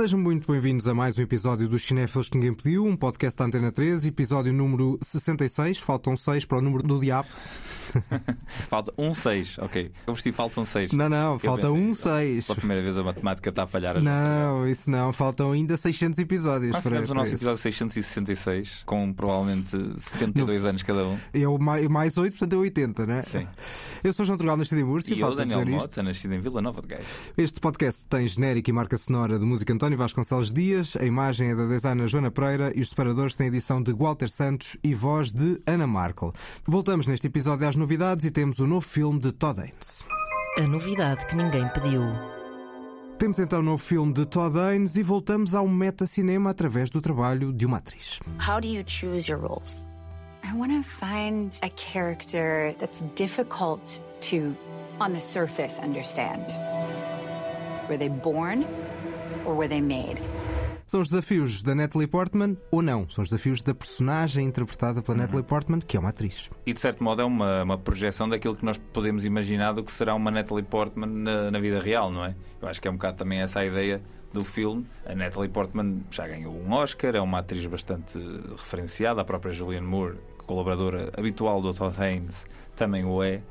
Sejam muito bem-vindos a mais um episódio dos Cinéfilos que Ninguém Pediu, um podcast da Antena 13, episódio número 66. Faltam 6 para o número do diabo. Falta um 6, ok. Eu vesti faltam 6. Não, não, falta pensei, um 6. Pela primeira vez a matemática está a falhar. Não, isso não, faltam ainda 600 episódios. Nós tivemos o nosso episódio 666, com provavelmente 72 anos cada um. Eu mais, mais 8, portanto é 80, né? Sim. Eu sou João Trugal, nascido em Múrcia, E eu, Daniel. Mota, nascido em Vila Nova de Gaia. Este podcast tem genérico e marca sonora de música António Vasconcelos Dias, a imagem é da designer Joana Pereira e os separadores têm edição de Walter Santos e voz de Ana Markel. Voltamos neste episódio às novidades e temos o novo filme de Todd Haynes. A novidade que ninguém pediu. Temos então o novo filme de Todd Haynes e voltamos ao metacinema através do trabalho de uma atriz. How do you choose your roles? I want to find a character that's difficult to, on the surface, understand. Were they born or were they made? São os desafios da Natalie Portman ou não? São os desafios da personagem interpretada pela Natalie Portman, que é uma atriz. E de certo modo é uma, uma projeção daquilo que nós podemos imaginar do que será uma Natalie Portman na, na vida real, não é? Eu acho que é um bocado também essa a ideia do filme. A Natalie Portman já ganhou um Oscar, é uma atriz bastante referenciada, a própria Julianne Moore, colaboradora habitual do Todd Haynes, também o é.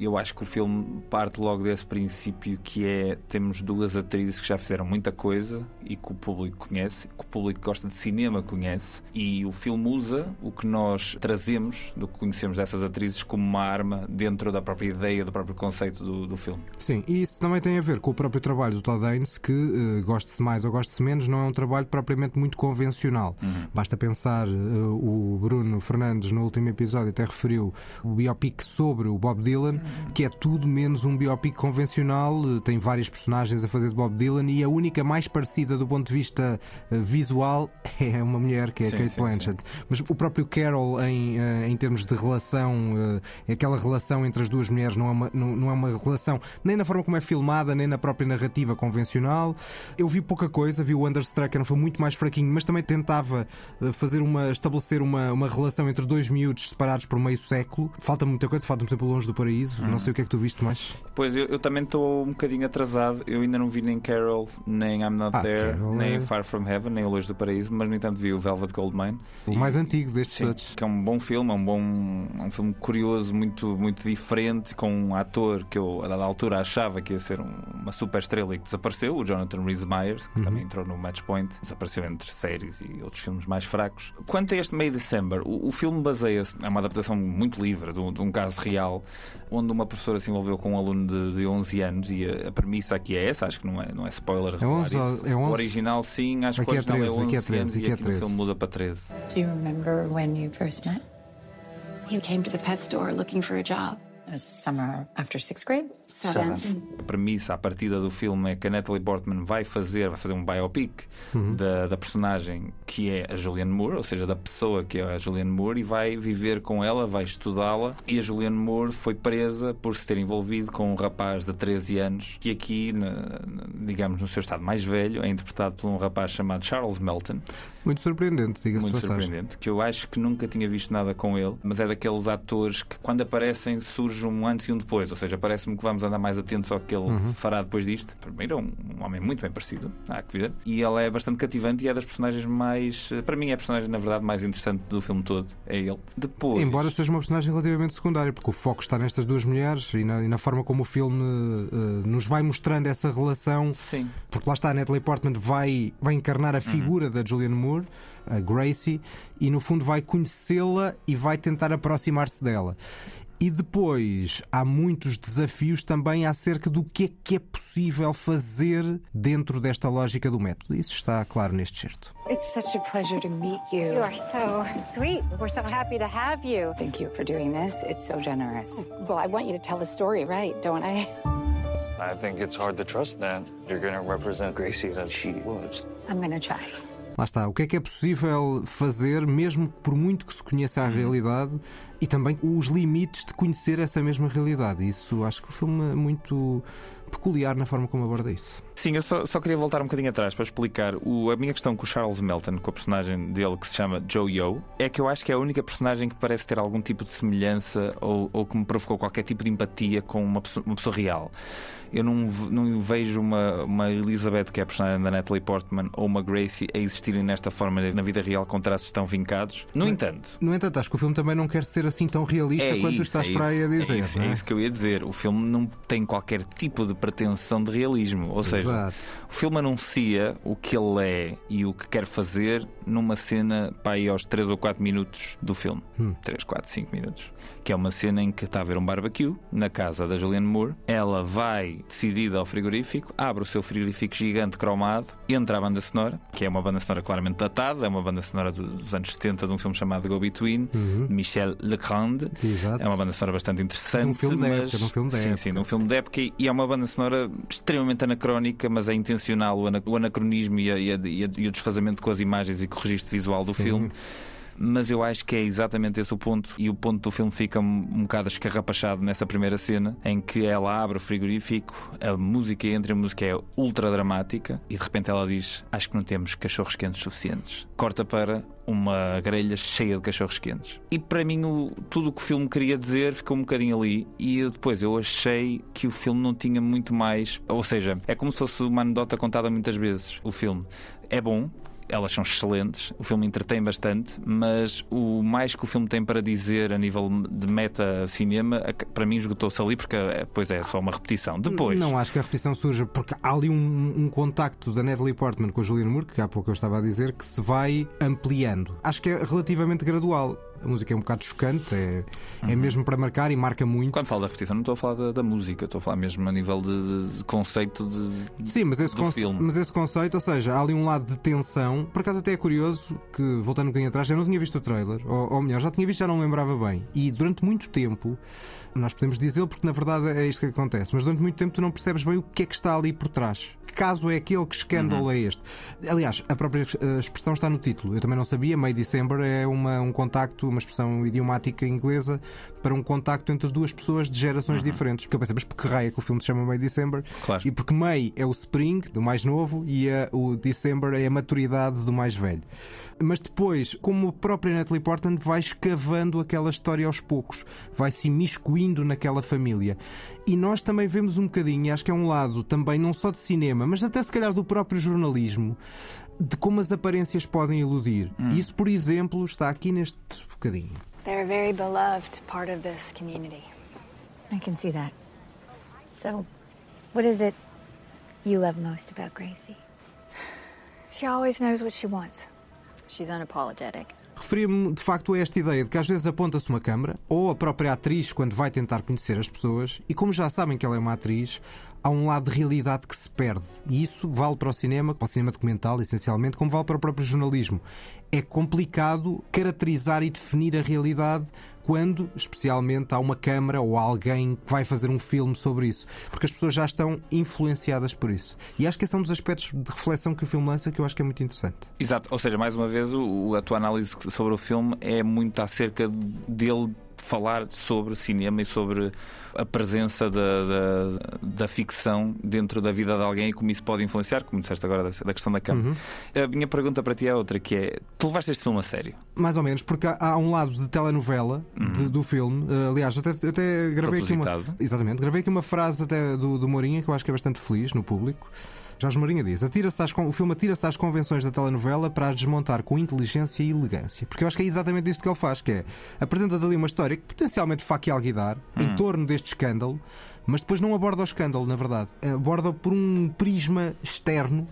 Eu acho que o filme parte logo desse princípio que é temos duas atrizes que já fizeram muita coisa e que o público conhece, que o público que gosta de cinema conhece, e o filme usa o que nós trazemos do que conhecemos dessas atrizes como uma arma dentro da própria ideia, do próprio conceito do, do filme. Sim, e isso também tem a ver com o próprio trabalho do Todd Haynes, que, eh, goste-se mais ou goste-se menos, não é um trabalho propriamente muito convencional. Basta pensar, eh, o Bruno Fernandes, no último episódio, até referiu o biopic sobre o Bob Dylan, que é tudo menos um biopic convencional, tem várias personagens a fazer de Bob Dylan e a única mais parecida do ponto de vista eh, visual é uma mulher, que é a Sim, Kate sim, Blanchett. Mas o próprio Carol, em, eh, em termos de relação, eh, aquela relação entre as duas mulheres não é, uma, não, não é uma relação nem na forma como é filmada, nem na própria narrativa convencional. Eu vi pouca coisa, vi o Understrucker, foi muito mais fraquinho, mas também tentava fazer uma, estabelecer uma, uma relação entre dois miúdos separados por meio século. Falta muita coisa, falta-me sempre longe do paraíso. Não sei o que é que tu viste mais. Pois eu, eu também estou um bocadinho atrasado. Eu ainda não vi nem Carol, nem I'm Not Ah, There, Carol nem é- Far From Heaven, nem O Longe do Paraíso, mas no entanto vi o Velvet Goldmine. O E- mais antigo destes todos. que é um bom filme, é um bom é um filme curioso, muito, muito diferente, com um ator que eu, a dada altura, achava que ia ser um- uma super estrela e que desapareceu, o Jonathan Rhys Myers, que também entrou no Match Point, desapareceu entre séries e outros filmes mais fracos. Quanto a este May December, o, o filme baseia-se, é uma adaptação muito livre de um, de um caso real, onde uma professora se envolveu com um aluno de, de 11 anos e a, a premissa aqui é essa, acho que não é, não é spoiler. revelar 11 ou- isso. é 11? O original, sim, acho que é o original 13, aqui é 11 13, anos aqui e é aqui no 13. filme muda para 13. Do you remember when you first met? You came to the pet store looking for a job. It was summer after sixth grade? Seventh. A premissa, a partida do filme é que a Natalie Portman vai fazer, vai fazer um biopic da, da personagem que é a Julianne Moore, ou seja, da pessoa que é a Julianne Moore, e vai viver com ela, vai estudá-la. E a Julianne Moore foi presa por se ter envolvido com um rapaz de 13 anos, que aqui, na- digamos, no seu estado mais velho, é interpretado por um rapaz chamado Charles Melton, Muito surpreendente, diga-se muito passagem. surpreendente, que eu acho que nunca tinha visto nada com ele, mas é daqueles atores que quando aparecem surge um antes e um depois, ou seja, parece-me que vamos andar mais atentos ao que ele Uhum. fará depois disto. Primeiro é um, um homem muito bem parecido, há que ver, e ele é bastante cativante e é das personagens mais, para mim é a personagem na verdade mais interessante do filme todo, é ele. Depois, Embora seja uma personagem relativamente secundária, porque o foco está nestas duas mulheres e na, e na forma como o filme eh, nos vai mostrando essa relação. sim, Porque lá está, a Natalie Portman vai, vai encarnar a figura da Julianne Moore, a Gracie, e no fundo vai conhecê-la e vai tentar aproximar-se dela. E depois há muitos desafios também acerca do que é que é possível fazer dentro desta lógica do método. Isso está claro neste certo. It's such a pleasure to meet you. You are so sweet. We're so happy to have you. Thank you for doing this. It's so generous. Well, I want you to tell the story right, don't I? I think it's hard to trust that you're going to represent Gracie as she was. I'm going to try. Lá está. O que é que é possível fazer, mesmo que por muito que se conheça a realidade, e também os limites de conhecer essa mesma realidade. Isso acho que o filme é muito peculiar na forma como aborda isso. Sim, eu só, só, queria voltar um bocadinho atrás para explicar o, a minha questão com o Charles Melton, com a personagem dele que se chama Joe Yo, é que eu acho que é a única personagem que parece ter algum tipo de semelhança ou, ou que me provocou qualquer tipo de empatia com uma pessoa, uma pessoa real. Eu não, não vejo uma, uma Elizabeth, que é a personagem da Natalie Portman, ou uma Gracie a existirem nesta forma na vida real com traços tão vincados. No entanto. No entanto, acho que o filme também não quer ser assim tão realista é quanto isso, estás é para aí a dizer. É isso, é? é isso que eu ia dizer. O filme não tem qualquer tipo de pretensão de realismo. Ou seja, Exato. o filme anuncia o que ele é e o que quer fazer numa cena para aí aos 3 ou 4 minutos do filme. Hum. 3, 4, 5 minutos. Que é uma cena em que está a haver um barbecue na casa da Julianne Moore. Ela vai decidida ao frigorífico, abre o seu frigorífico gigante cromado, entra a banda sonora, que é uma banda sonora claramente datada, é uma banda sonora dos anos 70 de um filme chamado Go Between, de Michel Legrand. Exato. É uma banda sonora bastante interessante. Num filme da mas... época, num filme da sim, época. sim, num filme da época e é uma banda sonora extremamente anacrónica, mas é intencional o, ana- o anacronismo e, e a- e a- e o desfazamento com as imagens e com o registro visual do Sim. filme. Mas eu acho que é exatamente esse o ponto, e o ponto do filme fica um, bocado escarrapachado nessa primeira cena, em que ela abre o frigorífico, a música entra, a música é ultra dramática, e de repente ela diz: Acho que não temos cachorros quentes suficientes. Corta para uma grelha cheia de cachorros quentes. E para mim, o- tudo o que o filme queria dizer ficou um bocadinho ali, e eu depois eu achei que o filme não tinha muito mais. Ou seja, é como se fosse uma anedota contada muitas vezes. O filme é bom, elas são excelentes, o filme entretém bastante, mas o mais que o filme tem para dizer a nível de meta-cinema, ac- para mim esgotou-se ali, porque eh, pois é só uma repetição. Depois. Não acho que a repetição surja porque há ali um, um contacto da Natalie Portman com a Julianne Moore, que há pouco eu estava a dizer, que se vai ampliando. Acho que é relativamente gradual. A música é um bocado chocante, é, é mesmo para marcar e marca muito. Quando falo da repetição, não estou a falar da, da música, estou a falar mesmo a nível de, de conceito de. Sim, mas esse, conce- filme. mas esse conceito, ou seja, há ali um lado de tensão. Por acaso, até é curioso que, voltando um bocadinho atrás, eu não tinha visto o trailer, ou, ou melhor, já tinha visto, já não lembrava bem. E durante muito tempo, nós podemos dizê-lo porque na verdade é isto que acontece, mas durante muito tempo tu não percebes bem o que é que está ali por trás. Caso é aquele, que escândalo Uhum. é este? Aliás, a própria eh, expressão está no título. Eu também não sabia. May December é uma, um contacto, uma expressão idiomática inglesa para um contacto entre duas pessoas de gerações diferentes. Porque eu pensei, mas por que raio é que o filme se chama May December? Uhum. Claro. E porque May é o Spring, do mais novo, e a- o December é a maturidade do mais velho. Mas depois, como a própria Natalie Portman vai escavando aquela história aos poucos, vai se imiscuindo naquela família. E nós também vemos um bocadinho, e acho que é um lado também não só de cinema, mas até se calhar do próprio jornalismo, de como as aparências podem iludir. E Isso, por exemplo, está aqui neste bocadinho. They're a very beloved part of this community. I can see that. So, what is it you love most about Gracie? She always knows what she wants. She's unapologetic. Referia-me de facto a esta ideia de que às vezes aponta-se uma câmara, ou a própria atriz quando vai tentar conhecer as pessoas, e como já sabem que ela é uma atriz, há um lado de realidade que se perde. E isso vale para o cinema, para o cinema documental, essencialmente, como vale para o próprio jornalismo. É complicado caracterizar e definir a realidade quando, especialmente, há uma câmara ou alguém que vai fazer um filme sobre isso, porque as pessoas já estão influenciadas por isso. E acho que esse é um dos aspectos de reflexão que o filme lança que eu acho que é muito interessante. Exato, ou seja, mais uma vez, o, a tua análise sobre o filme é muito acerca dele falar sobre cinema e sobre a presença da, da, da ficção dentro da vida de alguém e como isso pode influenciar, como disseste agora da, da questão da câmara. A minha pergunta para ti é outra, que é: tu levaste este filme a sério? Mais ou menos, porque há, há um lado de telenovela de- do filme. Uh, aliás, até, até gravei aqui uma. Exatamente, gravei aqui uma frase até do, do Mourinho que eu acho que é bastante feliz no público. Jorge Mourinho diz: atira-se às o filme atira-se às convenções da telenovela para as desmontar com inteligência e elegância. Porque eu acho que é exatamente isto que ele faz: que é apresenta ali uma história que potencialmente e alguidar em torno deste escândalo, mas depois não aborda o escândalo, na verdade. Aborda por um prisma externo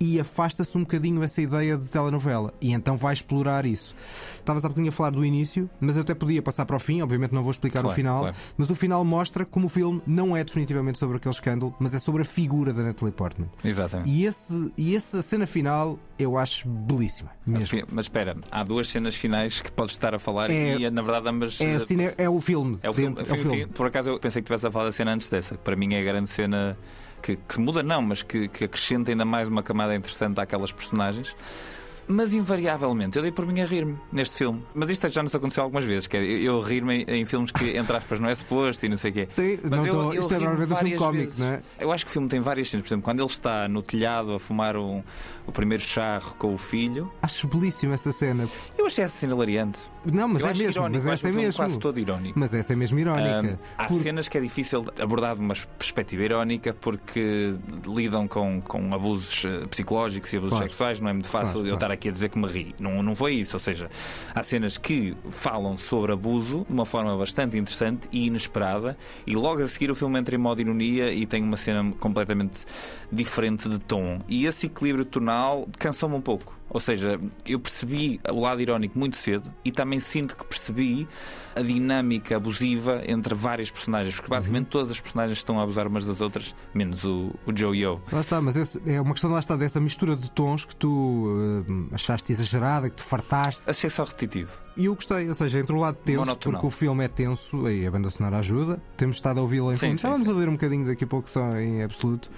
e afasta-se um bocadinho essa ideia de telenovela. E então vai explorar isso. Estavas há bocadinho a falar do início, mas eu até podia passar para o fim, obviamente não vou explicar Claro, o final, claro. mas o final mostra como o filme não é definitivamente sobre aquele escândalo, mas é sobre a figura da Natalie Portman. Exatamente. E, esse, e essa cena final eu acho belíssima. Mesmo. Mas espera, há duas cenas finais que podes estar a falar É- e na verdade ambas. É, eh, cine- é o filme. É o filme. dentro- é o Enfim, filme. Por acaso eu pensei que tivesse a falar da cena antes dessa, que para mim é a grande cena que, que muda, não, mas que, que acrescenta ainda mais uma camada interessante àquelas personagens. Mas invariavelmente eu dei por mim a rir-me neste filme. Mas isto já nos aconteceu algumas vezes, que é eu, eu rir-me em, em filmes que, entre aspas, não é suposto e não sei o quê. Sim, Mas não eu- tô- eu isto é normalmente um filme cómico, não é? Eu acho que o filme tem várias cenas. Por exemplo, quando ele está no telhado a fumar um- o primeiro charro com o filho, Acho belíssima essa cena. eu achei essa cena hilariante. Não, mas eu é mesmo, irónico, mas essa é mesmo. quase todo irónico. Mas essa é mesmo irónica. Ahm, há Porque- cenas que é difícil abordar de uma perspectiva irónica porque lidam com, com abusos eh, psicológicos e abusos Claro. sexuais. Não é muito fácil Claro, eu claro. estar aqui a dizer que me ri. Não, não foi isso. Ou seja, há cenas que falam sobre abuso de uma forma bastante interessante e inesperada. E logo a seguir o filme entra em modo ironia e tem uma cena completamente diferente de tom. E esse equilíbrio tonal cansou-me um pouco. Ou seja, eu percebi o lado irónico muito cedo e também sinto que percebi a dinâmica abusiva entre várias personagens, porque basicamente Uhum. todas as personagens estão a abusar umas das outras, menos o, o Joe Yo. Lá está, mas esse- é uma questão lá está dessa mistura de tons que tu eh, achaste exagerada, que tu fartaste. Achei só repetitivo. E eu gostei, ou seja, entre o lado tenso, Monotonal. porque o filme é tenso e a banda sonora ajuda. Temos estado a ouvi-la em Sim, fundo. sim, Já vamos sim. ouvir um bocadinho daqui a pouco só em absoluto.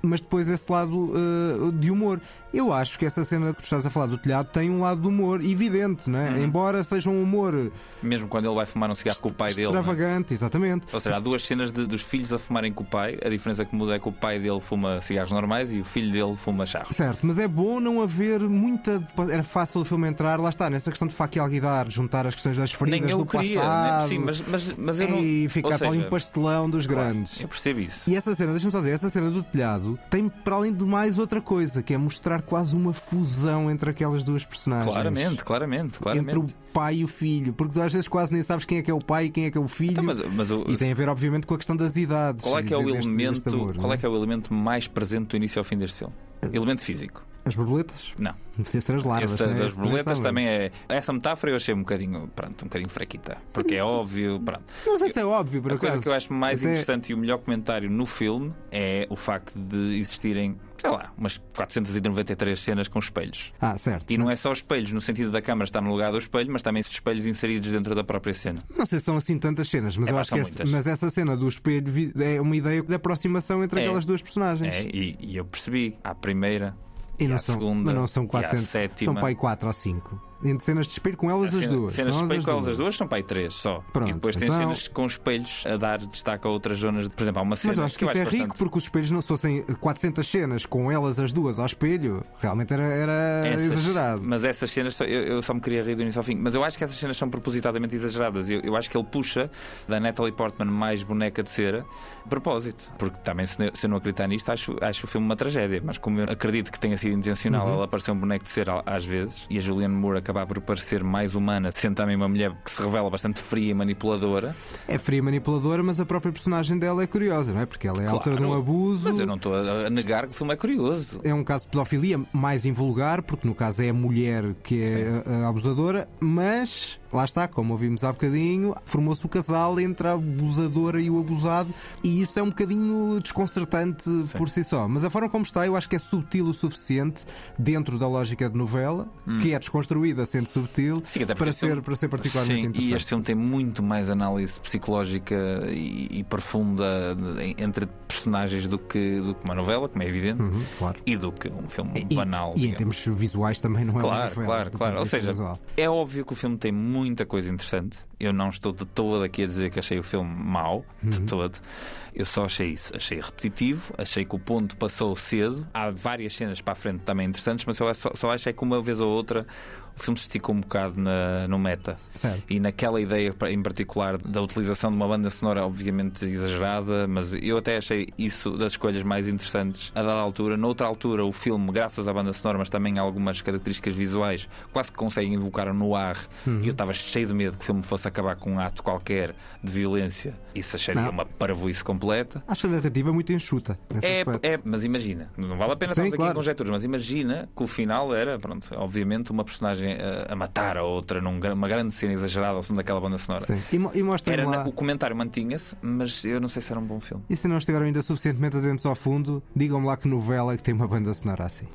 Mas depois esse lado eh, de humor. Eu acho que essa cena que tu estás a falar do telhado tem um lado de humor evidente, não é? Uhum. Embora seja um humor Mesmo quando ele vai fumar um cigarro com o pai dele. é? extravagante, exatamente. Ou seja, há duas cenas de- dos filhos a fumarem com o pai. A diferença que muda é que o pai dele fuma cigarros normais e o filho dele fuma charros. Certo, mas é bom não haver muita. Era fácil o filme entrar, lá está, nessa questão de faca e alguidar, juntar as questões das feridas Nem eu do queria, passado. né? sim, mas, mas, mas eu não. E ficar ou para ali um pastelão dos claro, grandes. Eu percebo isso. E essa cena, deixa-me só dizer, essa cena do telhado tem para além de mais outra coisa, que é mostrar quase uma fusão entre aquelas duas personagens. Claramente, claramente, claramente. Entre o pai e o filho, porque tu às vezes quase nem sabes quem é que é o pai e quem é que é o filho. Então, mas, mas o- E tem a ver, obviamente, com a questão das idades. qual é que é o deste- deste elemento? amor, qual não é que é o elemento mais presente do início ao fim deste filme? Elemento físico. As borboletas? Não. Podia ser as larvas. Esse é? das também borboletas também é. Essa metáfora eu achei um bocadinho, pronto, um bocadinho fraquita. Porque é óbvio, pronto. Não sei se é óbvio, por A coisa acaso. que eu acho mais Até- interessante e o melhor comentário no filme é o facto de existirem, sei lá, umas 493 cenas com espelhos. Ah, certo. E não é só espelhos no sentido da câmara estar no lugar do espelho, mas também espelhos inseridos dentro da própria cena. Não sei se são assim tantas cenas, mas É, eu acho que essa, mas essa cena do espelho é uma ideia de aproximação entre É. aquelas duas personagens. É, e, e eu percebi, à primeira E e não são, segunda, mas não são e à 400, sétima. são pai 4 ou 5. Entre cenas de espelho com elas as Cena- duas. Cenas de espelho com elas as duas são para aí três só. Pronto, e depois tem então- cenas com espelhos a dar destaque a outras zonas. Por exemplo, há uma cena Mas acho que, isso é rico bastante- porque os espelhos não se fossem 400 cenas com elas as duas ao espelho, realmente era, era Essas- exagerado. Mas essas cenas, eu, eu só me queria rir do início ao fim. Mas eu acho que essas cenas são propositadamente exageradas. Eu, eu acho que ele puxa da Natalie Portman mais boneca de cera de propósito. Porque também, se, eu- se eu não acreditar nisto, acho, acho o filme uma tragédia. Mas como eu acredito que tenha sido intencional Uhum. ela parecer um boneco de cera às vezes e a Julianne Moore acabar por parecer mais humana, sendo também uma mulher que se revela bastante fria e manipuladora. É fria e manipuladora, mas a própria personagem dela é curiosa, não é? Porque ela é autora de um Claro, abuso. Mas eu não estou a, negar que o filme é curioso. É um caso de pedofilia mais invulgar, porque no caso é a mulher que é a, a abusadora, mas lá está, como ouvimos há bocadinho, formou-se o casal entre a abusadora e o abusado, e isso é um bocadinho desconcertante por si só. Mas a forma como está, eu acho que é subtil o suficiente dentro da lógica de novela, que é desconstruída sendo subtil. Sim, para ser, filme- para ser particularmente Sim, interessante. E este filme tem muito mais análise psicológica e, e profunda entre personagens do que, do que uma novela, como é evidente, Uhum, claro. e do que um filme E- banal. E, em digamos. termos visuais também não é Claro, novela, claro, claro. Ou vista seja, visual. é óbvio que o filme tem muita coisa interessante. Eu não estou de todo aqui a dizer que achei o filme mau, de todo. Eu só achei isso. Achei repetitivo, achei que o ponto passou cedo. Há várias cenas para a frente também interessantes, mas eu só, só acho é que uma vez ou outra o filme se esticou um bocado na, no meta. Certo. E naquela ideia em particular da utilização de uma banda sonora obviamente exagerada, mas eu até achei isso das escolhas mais interessantes a dada altura. Noutra altura, o filme, graças à banda sonora, mas também a algumas características visuais, quase que conseguem invocar no ar. Uhum. E eu estava cheio de medo que o filme fosse acabar com um ato qualquer de violência. Isso acharia Não. uma parvoíce completa. Acho a narrativa muito enxuta. É, é, mas imagina, não vale a pena Sim, estarmos aqui claro. em conjecturas, mas imagina que o final era, pronto, obviamente, uma personagem a, a matar a outra numa grande cena exagerada ao som daquela banda sonora. Sim. E, mo- e mostrem Era, lá. O comentário mantinha-se, mas eu não sei se era um bom filme. E se não estiveram ainda suficientemente atentos ao fundo, digam-me lá que novela é que tem uma banda sonora assim.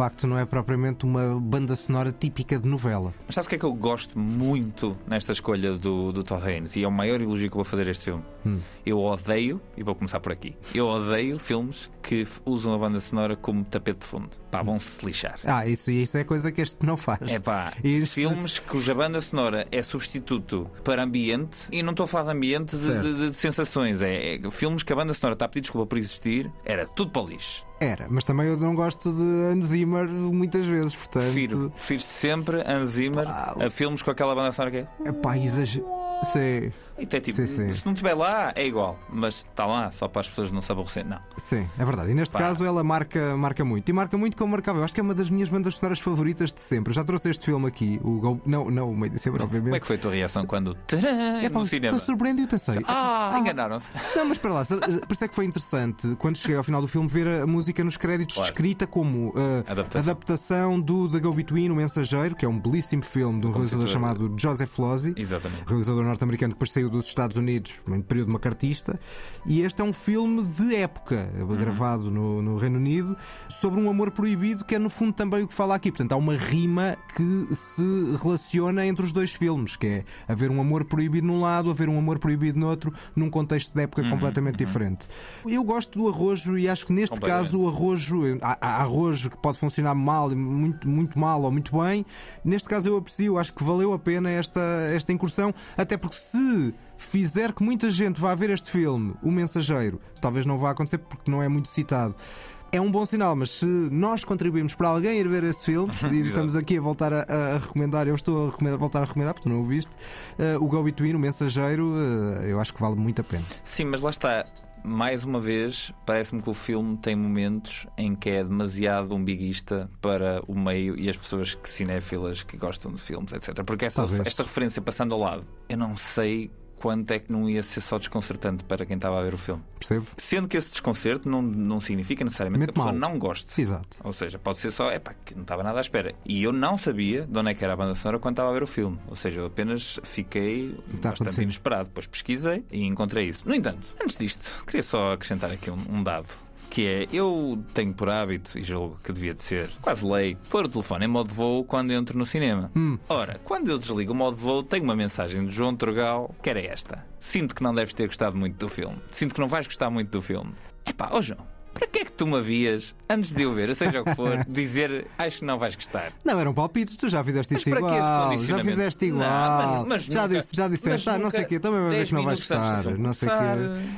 Embora de facto não é propriamente uma banda sonora típica de novela. Mas sabes o que é que eu gosto muito nesta escolha do, do Todd Haynes? E é o maior elogio que eu vou fazer a este filme. Hum. Eu odeio, e vou começar por aqui, eu odeio filmes que usam a banda sonora como tapete de fundo. Pá, vão-se lixar. Ah, isso, isso é coisa que este não faz. É pá, Este- filmes cuja banda sonora é substituto para ambiente, e não estou a falar de ambiente de, Certo. de- de sensações, é, é filmes que a banda sonora está a pedir desculpa por existir, era tudo para o lixo. Era, mas também eu não gosto de Hans Zimmer muitas vezes, portanto. Prefiro, prefiro sempre Ah, a filmes com aquela banda sonora que é. Epá, exagero. Sim, Isto é tipo, Sim, sim. se não estiver lá, é igual, mas está lá só para as pessoas não se aborrecerem. Não. sim, é verdade. E neste Pá. caso ela marca, marca muito. E marca muito como marcava. Eu acho que é uma das minhas bandas sonoras favoritas de sempre. Eu já trouxe este filme aqui, o Go... Não, não, o meio de sempre, obviamente. Como é que foi a tua reação quando tcharam, É, pá, no cinema? Estou surpreendido e pensei. Ah, enganaram-se. Não, mas para lá, por isso é que foi interessante quando cheguei ao final do filme ver a música nos créditos Claro. descrita como uh, Adaptação. adaptação do The Go Between, O Mensageiro, que é um belíssimo filme de um realizador chamado Joseph Losey. Realizador norte-americano que depois saiu dos Estados Unidos em período macartista. E este é um filme de época, Uhum. gravado no, no Reino Unido, sobre um amor proibido, que é no fundo também o que fala aqui. Portanto, há uma rima que se relaciona entre os dois filmes, que é haver um amor proibido num lado, haver um amor proibido no outro, num contexto de Uhum, época completamente diferente. Eu gosto do arrojo e acho que neste caso o arrojo, há, há arrojo que pode funcionar mal, muito, muito mal ou muito bem. Neste caso eu aprecio, acho que valeu a pena esta, esta incursão, até porque se fizer que muita gente vá ver este filme, O Mensageiro, talvez não vá acontecer porque não é muito citado. É um bom sinal, mas se nós contribuímos para alguém ir ver esse filme, e estamos aqui a voltar a, a recomendar, eu estou a recomendar- voltar a recomendar, porque tu não o viste, eh, o Go Between, o Mensageiro, eh, eu acho que vale muito a pena. Sim, mas lá está. Mais uma vez, parece-me que o filme tem momentos em que é demasiado umbiguista para o meio e as pessoas que cinéfilas que gostam de filmes, etc. Porque essa, Talvez. esta referência passando ao lado, eu não sei quanto é que não ia ser só desconcertante para quem estava a ver o filme. Percebe? Sendo que esse desconcerto não, não significa necessariamente que a pessoa mal. não goste. Exato. Ou seja, pode ser só, é pá, que não estava nada à espera. E eu não sabia de onde é que era a banda sonora quando estava a ver o filme. Ou seja, eu apenas fiquei Está bastante inesperado. Depois pesquisei e encontrei isso. No entanto, antes disto, queria só acrescentar aqui um, um dado. Que é, eu tenho por hábito, e julgo que devia de ser quase lei, pôr o telefone em modo voo quando entro no cinema. Ora, quando eu desligo o modo voo, tenho uma mensagem de João Turgal, que era esta. Sinto que não deves ter gostado muito do filme. Sinto que não vais gostar muito do filme. Epá, ó João, para que é que tu me havias, antes de eu ver, seja o que for, dizer acho que não vais gostar? Não, eram palpites, tu já fizeste Mas isso para que esse igual. Já fizeste igual. Não, mas- mas já, nunca- disse, já disseste, ah, não sei o quê, também ver 10 que não vais gostar. Não sei quê.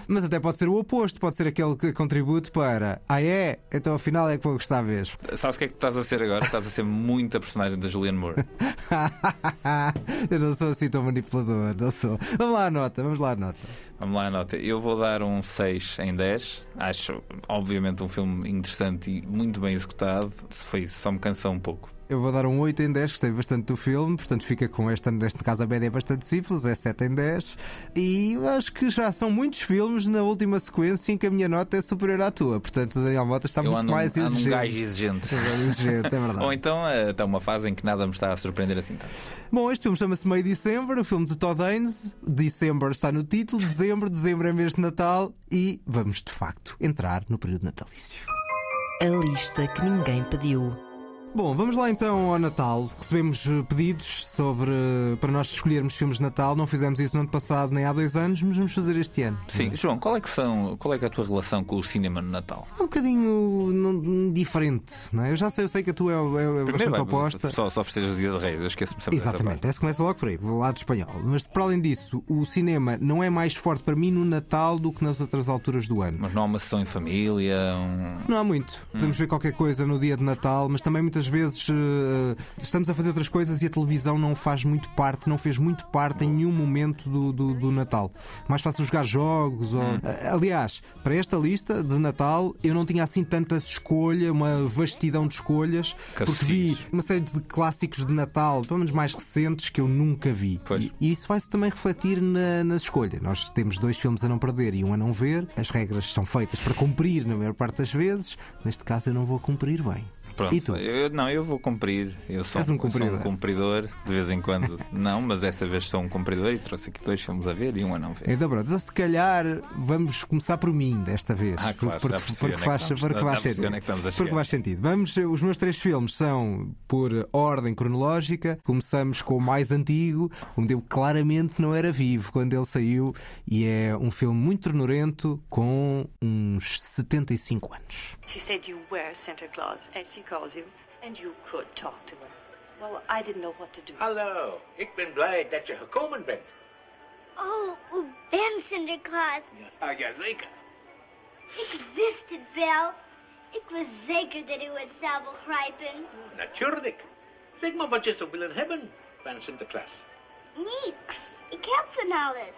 Mas até pode ser o oposto, pode ser aquele que contribute para ah é, então afinal é que vou gostar mesmo. Sabes o que é que estás a ser agora? Estás a ser muito a personagem da Julianne Moore. Eu não sou assim tão manipulador, não sou. Vamos lá à nota, vamos lá à nota. Vamos lá, nota. Eu vou dar um 6 em 10. Acho, obviamente, um filme interessante e muito bem executado. Foi isso, só me cansou um pouco. Eu vou dar um 8 em 10, gostei bastante do filme, portanto fica com esta, neste caso a média é bastante simples, é 7 em 10. E acho que já são muitos filmes na última sequência em que a minha nota é superior à tua. Portanto, o Daniel Mota está eu muito ando, mais ando um exigente. gajo exigente. Mais exigente, é verdade. Ou então eh, está uma fase em que nada me está a surpreender assim tanto. Bom, este filme chama-se Meio December, o filme de Todd Haynes. December está no título, dezembro, dezembro é mês de Natal e vamos de facto entrar no período natalício. A lista que ninguém pediu. Bom, vamos lá então ao Natal. Recebemos eh, pedidos sobre para nós escolhermos filmes de Natal. Não fizemos isso no ano passado nem há dois anos, mas vamos fazer este ano. Sim, João, qual é, que são, qual é que é a tua relação com o cinema no Natal? É um bocadinho não- diferente, não é? Eu já sei, eu sei que a tua é, é bastante vai, oposta. só, só festejas o dia de Reis, eu esqueço-me sempre Exatamente, esse começa logo por aí, vou lado espanhol. Mas para além disso, o cinema não é mais forte para mim no Natal do que nas outras alturas do ano. Mas não há uma sessão em família, um... Não há muito. Podemos ver qualquer coisa no dia de Natal, mas também muitas vezes eh, estamos a fazer outras coisas e a televisão não faz muito parte, não fez muito parte em nenhum momento do, do, do Natal. Mais fácil jogar jogos. Ou... Eh, Aliás, para esta lista de Natal eu não tinha assim tanta escolha, uma vastidão de escolhas, porque vi uma série de clássicos de Natal, pelo menos mais recentes, que eu nunca vi. E, e isso vai-se também refletir na, na escolha. Nós temos dois filmes a não perder e um a não ver. As regras são feitas para cumprir na maior parte das vezes. Neste caso, eu não vou cumprir bem. Pronto, E tu? Eu, não, eu vou cumprir. Eu sou, És um eu sou cumpridor. cumpridor, de vez em quando. não, mas desta vez sou um cumpridor e trouxe aqui dois filmes a ver e um a não ver. Então, pronto, então, se calhar vamos começar por mim desta vez. Ah, claro, porque, faz, estamos- porque já faz percebi sentido. porque faz. Vamos, os meus três filmes são por ordem cronológica. Começamos com o mais antigo, onde eu claramente não era vivo quando ele saiu, e é um filme muito ternurento com uns 75 anos. She said you were Santa Claus, as she calls you, and you could talk to her. Well, I didn't know what to do. Hallo, ik ben blij dat je gekomen bent. Oh, u bent Sinterklaas. Ah, jazeker. Ik wist het wel. Ik was zeker dat u het zou begrijpen. Natuurlijk. Zeg maar wat je zou willen hebben van Sinterklaas. Niks. Ik heb van alles.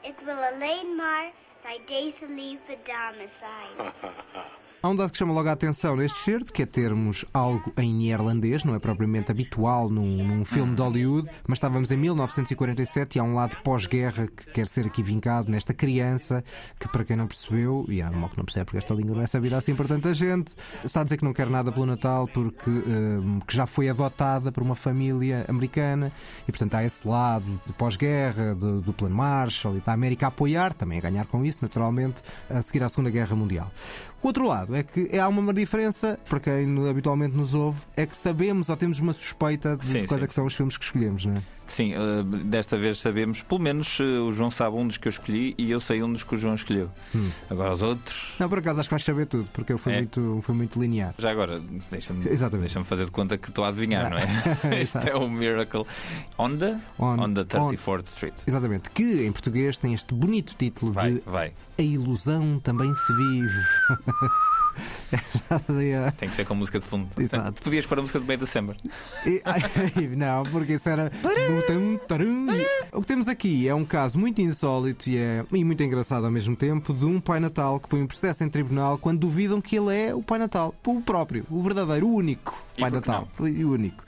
Ik wil alleen maar bij deze lieve dame zijn. Há um dado que chama logo a atenção neste certo, que é termos algo em neerlandês, não é propriamente habitual num, num filme de Hollywood, mas estávamos em 1947 e há um lado pós-guerra que quer ser aqui vincado nesta criança, que para quem não percebeu, e há mal que não percebe porque esta língua não é sabida assim por tanta gente, está a dizer que não quer nada pelo Natal porque hum, que já foi adotada por uma família americana e portanto há esse lado de pós-guerra, do, do plano Marshall e da América a apoiar, também a ganhar com isso, naturalmente, a seguir à Segunda Guerra Mundial. O outro lado é que há uma diferença, para quem habitualmente nos ouve, é que sabemos ou temos uma suspeita de, Sim, de quais é que são os filmes que escolhemos, não é? Sim, eh, desta vez sabemos, pelo menos eh, o João sabe um dos que eu escolhi e eu sei um dos que o João escolheu. Hum. Agora os outros. Não, por acaso acho que vais saber tudo, porque eu fui, É? muito, fui muito linear. Já agora, deixa-me deixa fazer de conta que estou a adivinhar, não é? este Exato. é o Miracle on the, On- on the on- 34th Street. Exatamente, que em português tem este bonito título Vai, de vai. A Ilusão Também Se Vive. Tem que ser com música de fundo. Exato. Podias pôr a música do meio de December. E- ai, não, porque isso era. O que temos aqui é um caso muito insólito e, é, e muito engraçado ao mesmo tempo de um Pai Natal que põe um processo em tribunal quando duvidam que ele é o Pai Natal. O próprio, o verdadeiro, o único Pai Natal. E o único.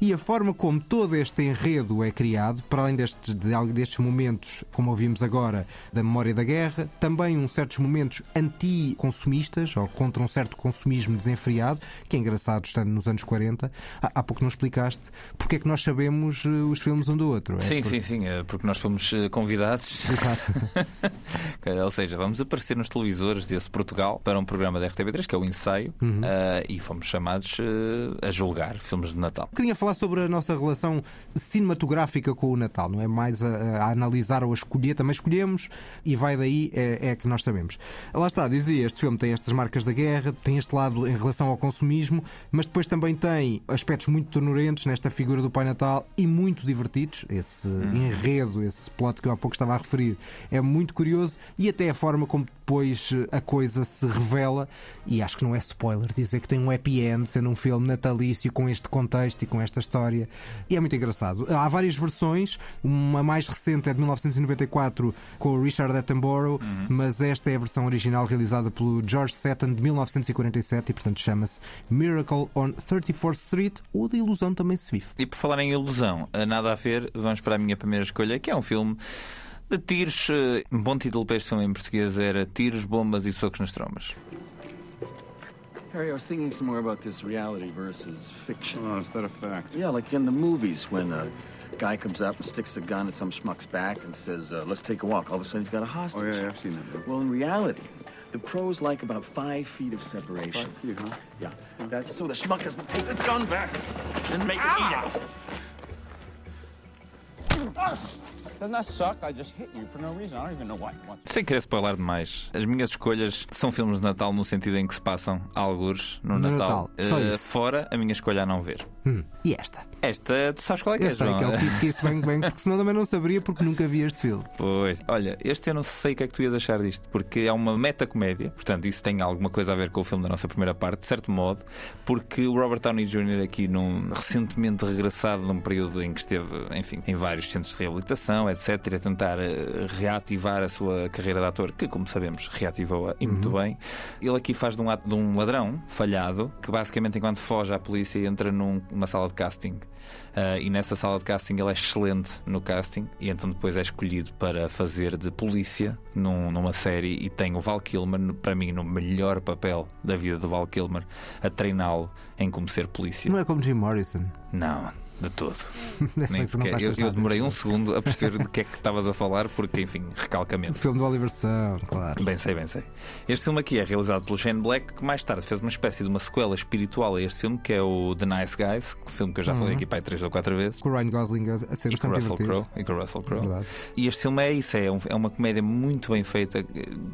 E a forma como todo este enredo é criado, para além destes, destes momentos, como ouvimos agora, da memória da guerra, também uns certos momentos anti-consumistas ou contra um certo consumismo desenfreado, que é engraçado estando nos anos 40. Há, há pouco não explicaste porque é que nós sabemos eh, os filmes um do outro. É sim, por- sim, sim, é porque nós fomos eh, convidados. Exato. Ou seja, vamos aparecer nos televisores desse Portugal para um programa da RTB3, que é o Ensaio, Uhum. eh, e fomos chamados eh, a julgar filmes de Natal. Um bocadinho a falar sobre a nossa relação cinematográfica com o Natal, não é? Mais a, a analisar ou a escolher, também escolhemos e vai daí, é, é que nós sabemos. Lá está, dizia, este filme tem estas marcas da guerra, tem este lado em relação ao consumismo, mas depois também tem aspectos muito tornurentos nesta figura do Pai Natal e muito divertidos. Esse enredo, esse plot que eu há pouco estava a referir, é muito curioso e até a forma como depois eh, a coisa se revela, e acho que não é spoiler dizer que tem um happy end, sendo um filme natalício com este contexto e com esta história, e é muito engraçado. Há várias versões, uma mais recente é de 1994 com o Richard Attenborough, mas esta é a versão original realizada pelo George Seton de 1947 e, portanto, chama-se Miracle on 34th Street ou da Ilusão Também Se Vive. E por falar em ilusão, a nada a ver, vamos para a minha primeira escolha, que é um filme de tiros. eh, Um bom título para este filme em português era Tiros, Bombas e Socos nas Trombas. Harry, I was thinking some more about this reality versus fiction. Oh, is that a fact? Yeah, like in the movies when a guy comes up and sticks a gun at some schmuck's back and says, uh, let's take a walk. All of a sudden he's got a hostage. Oh, yeah, yeah, I've seen that. yeah. Well, in reality, the pros like about five feet of separation. You, huh? Yeah. That's so the schmuck doesn't take the gun back and make him eat it. Sem querer spoiler demais, as minhas escolhas são filmes de Natal no sentido em que se passam algures no, No Natal. Natal, só isso. Fora a minha escolha a não ver. Hum, E esta? Esta, tu sabes qual é que Eu é, sei João? que ele disse que isso bem, bem, porque senão também não saberia porque nunca vi este filme. Pois, olha, este eu não sei o que é que tu ias achar disto, porque é uma metacomédia, portanto, isso tem alguma coisa a ver com o filme da nossa primeira parte, de certo modo, porque o Robert Downey Jr. aqui, num, recentemente regressado num período em que esteve, enfim, em vários centros de reabilitação, etc., a tentar eh, reativar a sua carreira de ator, que, como sabemos, reativou-a e muito bem. Ele aqui faz de um, ato- de um ladrão falhado, que basicamente, enquanto foge à polícia, entra num- numa sala de casting Uh, e nessa sala de casting ele é excelente no casting e então depois é escolhido para fazer de polícia num, numa série e tem o Val Kilmer, para mim, no melhor papel da vida do Val Kilmer, a treiná-lo em como ser polícia. Não é como Jim Morrison. Não, de todo. Nem sequer. Eu, eu demorei um segundo a perceber de que é que estavas a falar, porque, enfim, recalcamento. O filme do Oliver Stone, claro. Bem sei, bem sei. Este filme aqui é realizado pelo Shane Black, que mais tarde fez uma espécie de uma sequela espiritual a este filme, que é o The Nice Guys, um filme que eu já falei uhum. aqui para três ou quatro vezes. Com o Ryan Gosling a ser e com Russell Crowe E com Russell Crowe. E este filme é isso, é, um, é uma comédia muito bem feita,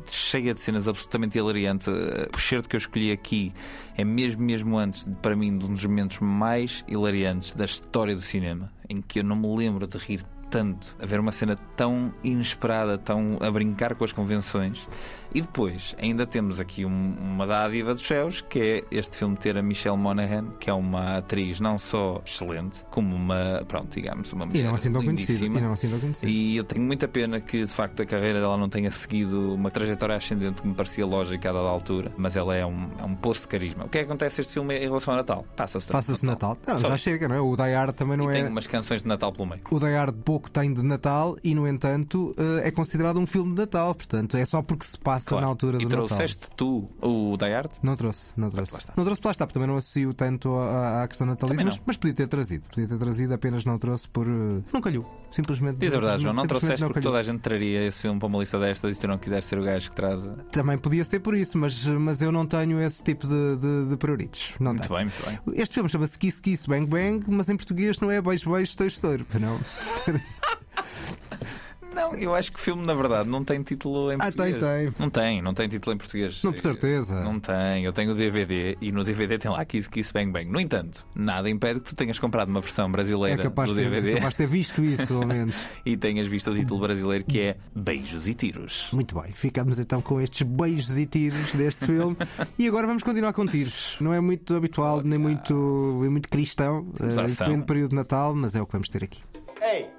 cheia de cenas absolutamente hilariantes. O certo que eu escolhi aqui é mesmo, mesmo antes, para mim, de um dos momentos mais hilariantes da história do cinema em que eu não me lembro de rir tanto, a ver uma cena tão inesperada, tão a brincar com as convenções. E depois, ainda temos aqui um, uma dádiva dos céus, que é este filme ter a Michelle Monaghan, que é uma atriz não só excelente, como uma, pronto, digamos, uma mulher e não assim tão conhecida. E não assim tão conhecida. E eu tenho muita pena que, de facto, a carreira dela não tenha seguido uma trajetória ascendente que me parecia lógica a dada altura, mas ela é um, é um poço de carisma. O que é que acontece este filme em relação ao Natal? Passa-se Passa-se Natal. Natal. Não, já chega, não é? O Die Hard também não e é. Tem umas canções de Natal pelo meio. O Die Hard pouco tem de Natal e, no entanto, eh, é considerado um filme de Natal. Portanto, é só porque se passa claro. na altura do Natal. Trouxeste tu o Die Hard? Não trouxe, não trouxe. Não trouxe lá está, porque também não associo tanto à, à questão natalícia, mas, mas, podia ter trazido. Podia ter trazido, apenas não trouxe por. Uh, não calhou. Simplesmente. Diz a verdade, João, não trouxeste não porque toda a gente traria esse filme para uma lista destas e se tu não quiseres ser o gajo que traz. Também podia ser por isso, mas, mas eu não tenho esse tipo de, de, de prioritos. Não muito tenho. bem, muito bem. Este filme chama-se Kiss Kiss Bang Bang, mas em português não é beijo, beijo, estouro, estouro. Não. Não, eu acho que o filme, na verdade, não tem título em português. Ah, tem, tem. Não tem, não tem título em português. Não, de certeza. Não tem. Eu tenho o DVD e no DVD tem lá Kiss Kiss Bang Bang. No entanto, nada impede que tu tenhas comprado uma versão brasileira é capaz do ter, DVD. É capaz de ter visto isso, ao menos. e tenhas visto o título brasileiro que é Beijos e Tiros. Muito bem. Ficamos então com estes beijos e tiros deste filme. e agora vamos continuar com tiros. Não é muito habitual, nem muito, nem muito cristão. Uh, em período de Natal, mas é o que vamos ter aqui. Hey!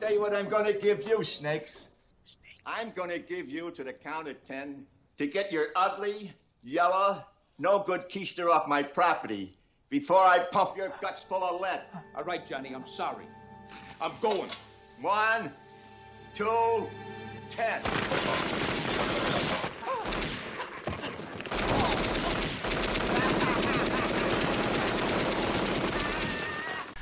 Tell you what I'm gonna give you, Snakes. I'm gonna give you to the count of ten to get your ugly, yellow, no good keister off my property before I pump your guts full of lead. All right, Johnny, I'm sorry. I'm going. One, two, ten.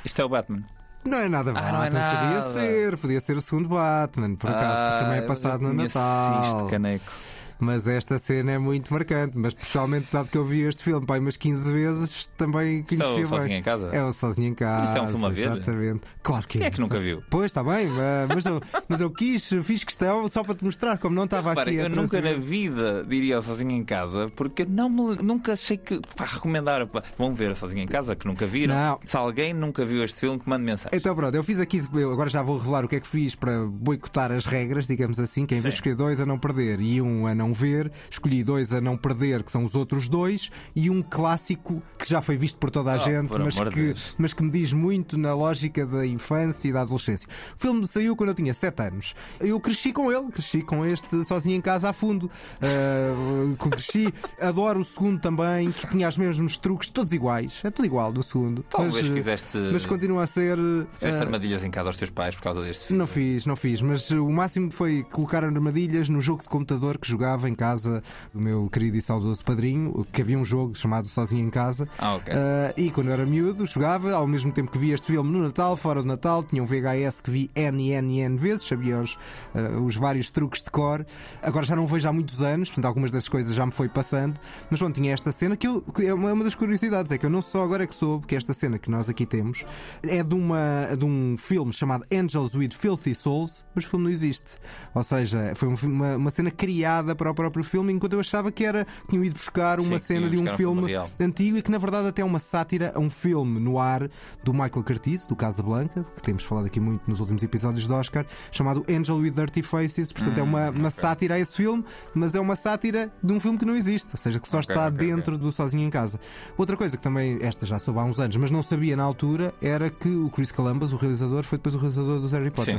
Isto é o Batman. Não é nada ah, Não é nada. Podia ser, podia ser o segundo Batman, por acaso, porque também é ah, passado no Natal. caneco. Mas esta cena é muito marcante. Mas pessoalmente, dado que eu vi este filme pai, umas 15 vezes, também conhecia é o bem. Sozinho em Casa? É o Sozinho em Casa. Isto é um filme a ver? Exatamente. Claro que Quem é que nunca viu? Pois, está bem, mas eu, mas eu quis, fiz questão só para te mostrar como não estava aqui. Eu nunca na vida diria o Sozinho em Casa, porque não me, nunca achei que. Pá, recomendar. Pá, vão ver o Sozinho em Casa, que nunca viram. Não. Se alguém nunca viu este filme, que mande mensagem. Então pronto, eu fiz aqui, eu agora já vou revelar o que é que fiz para boicotar as regras, digamos assim, que em vez de escolher dois a não perder e um a não ver, escolhi dois a não perder, que são os outros dois, e um clássico que já foi visto por toda a oh, gente, mas que, mas que me diz muito na lógica da infância e da adolescência. O filme saiu quando eu tinha 7 anos. Eu cresci com ele, cresci com este sozinho em casa a fundo. Uh, cresci, adoro o segundo também, que tinha os mesmos truques, todos iguais. É tudo igual do segundo. Talvez mas, fizeste. Mas continua a ser. Fizeste uh, armadilhas em casa aos teus pais por causa deste filme? Não fiz, não fiz, mas o máximo foi colocar armadilhas no jogo de computador que jogava em casa do meu querido e saudoso padrinho, que havia um jogo chamado Sozinho em Casa. Ah, okay. uh, e quando eu era miúdo, jogava, ao mesmo tempo que via este filme no Natal, fora do Natal, tinha um VHS que vi N, N, N vezes, sabia os, uh, os vários truques de cor. Agora já não vejo há muitos anos, portanto, algumas das coisas já me foi passando, mas bom, tinha esta cena que, eu, que é uma, uma das curiosidades, é que eu não só agora é que soube que esta cena que nós aqui temos é de, uma, de um filme chamado Angels with Filthy Souls, mas o filme não existe. Ou seja, foi uma, uma cena criada para o próprio filme, enquanto eu achava que era tinham ido buscar uma Sim, cena de um filme, um antigo e que na verdade até é uma sátira a um filme no ar do Michael Curtiz, do Casablanca, que temos falado aqui muito nos últimos episódios do Oscar, chamado Angel with Dirty Faces. Portanto, hum, é uma, uma okay. sátira a esse filme, mas é uma sátira de um filme que não existe, ou seja, que só okay, está okay, dentro do Sozinho em Casa. Outra coisa que também, esta já soube há uns anos, mas não sabia na altura, era que o Chris Columbus, o realizador, foi depois o realizador dos Harry Potter,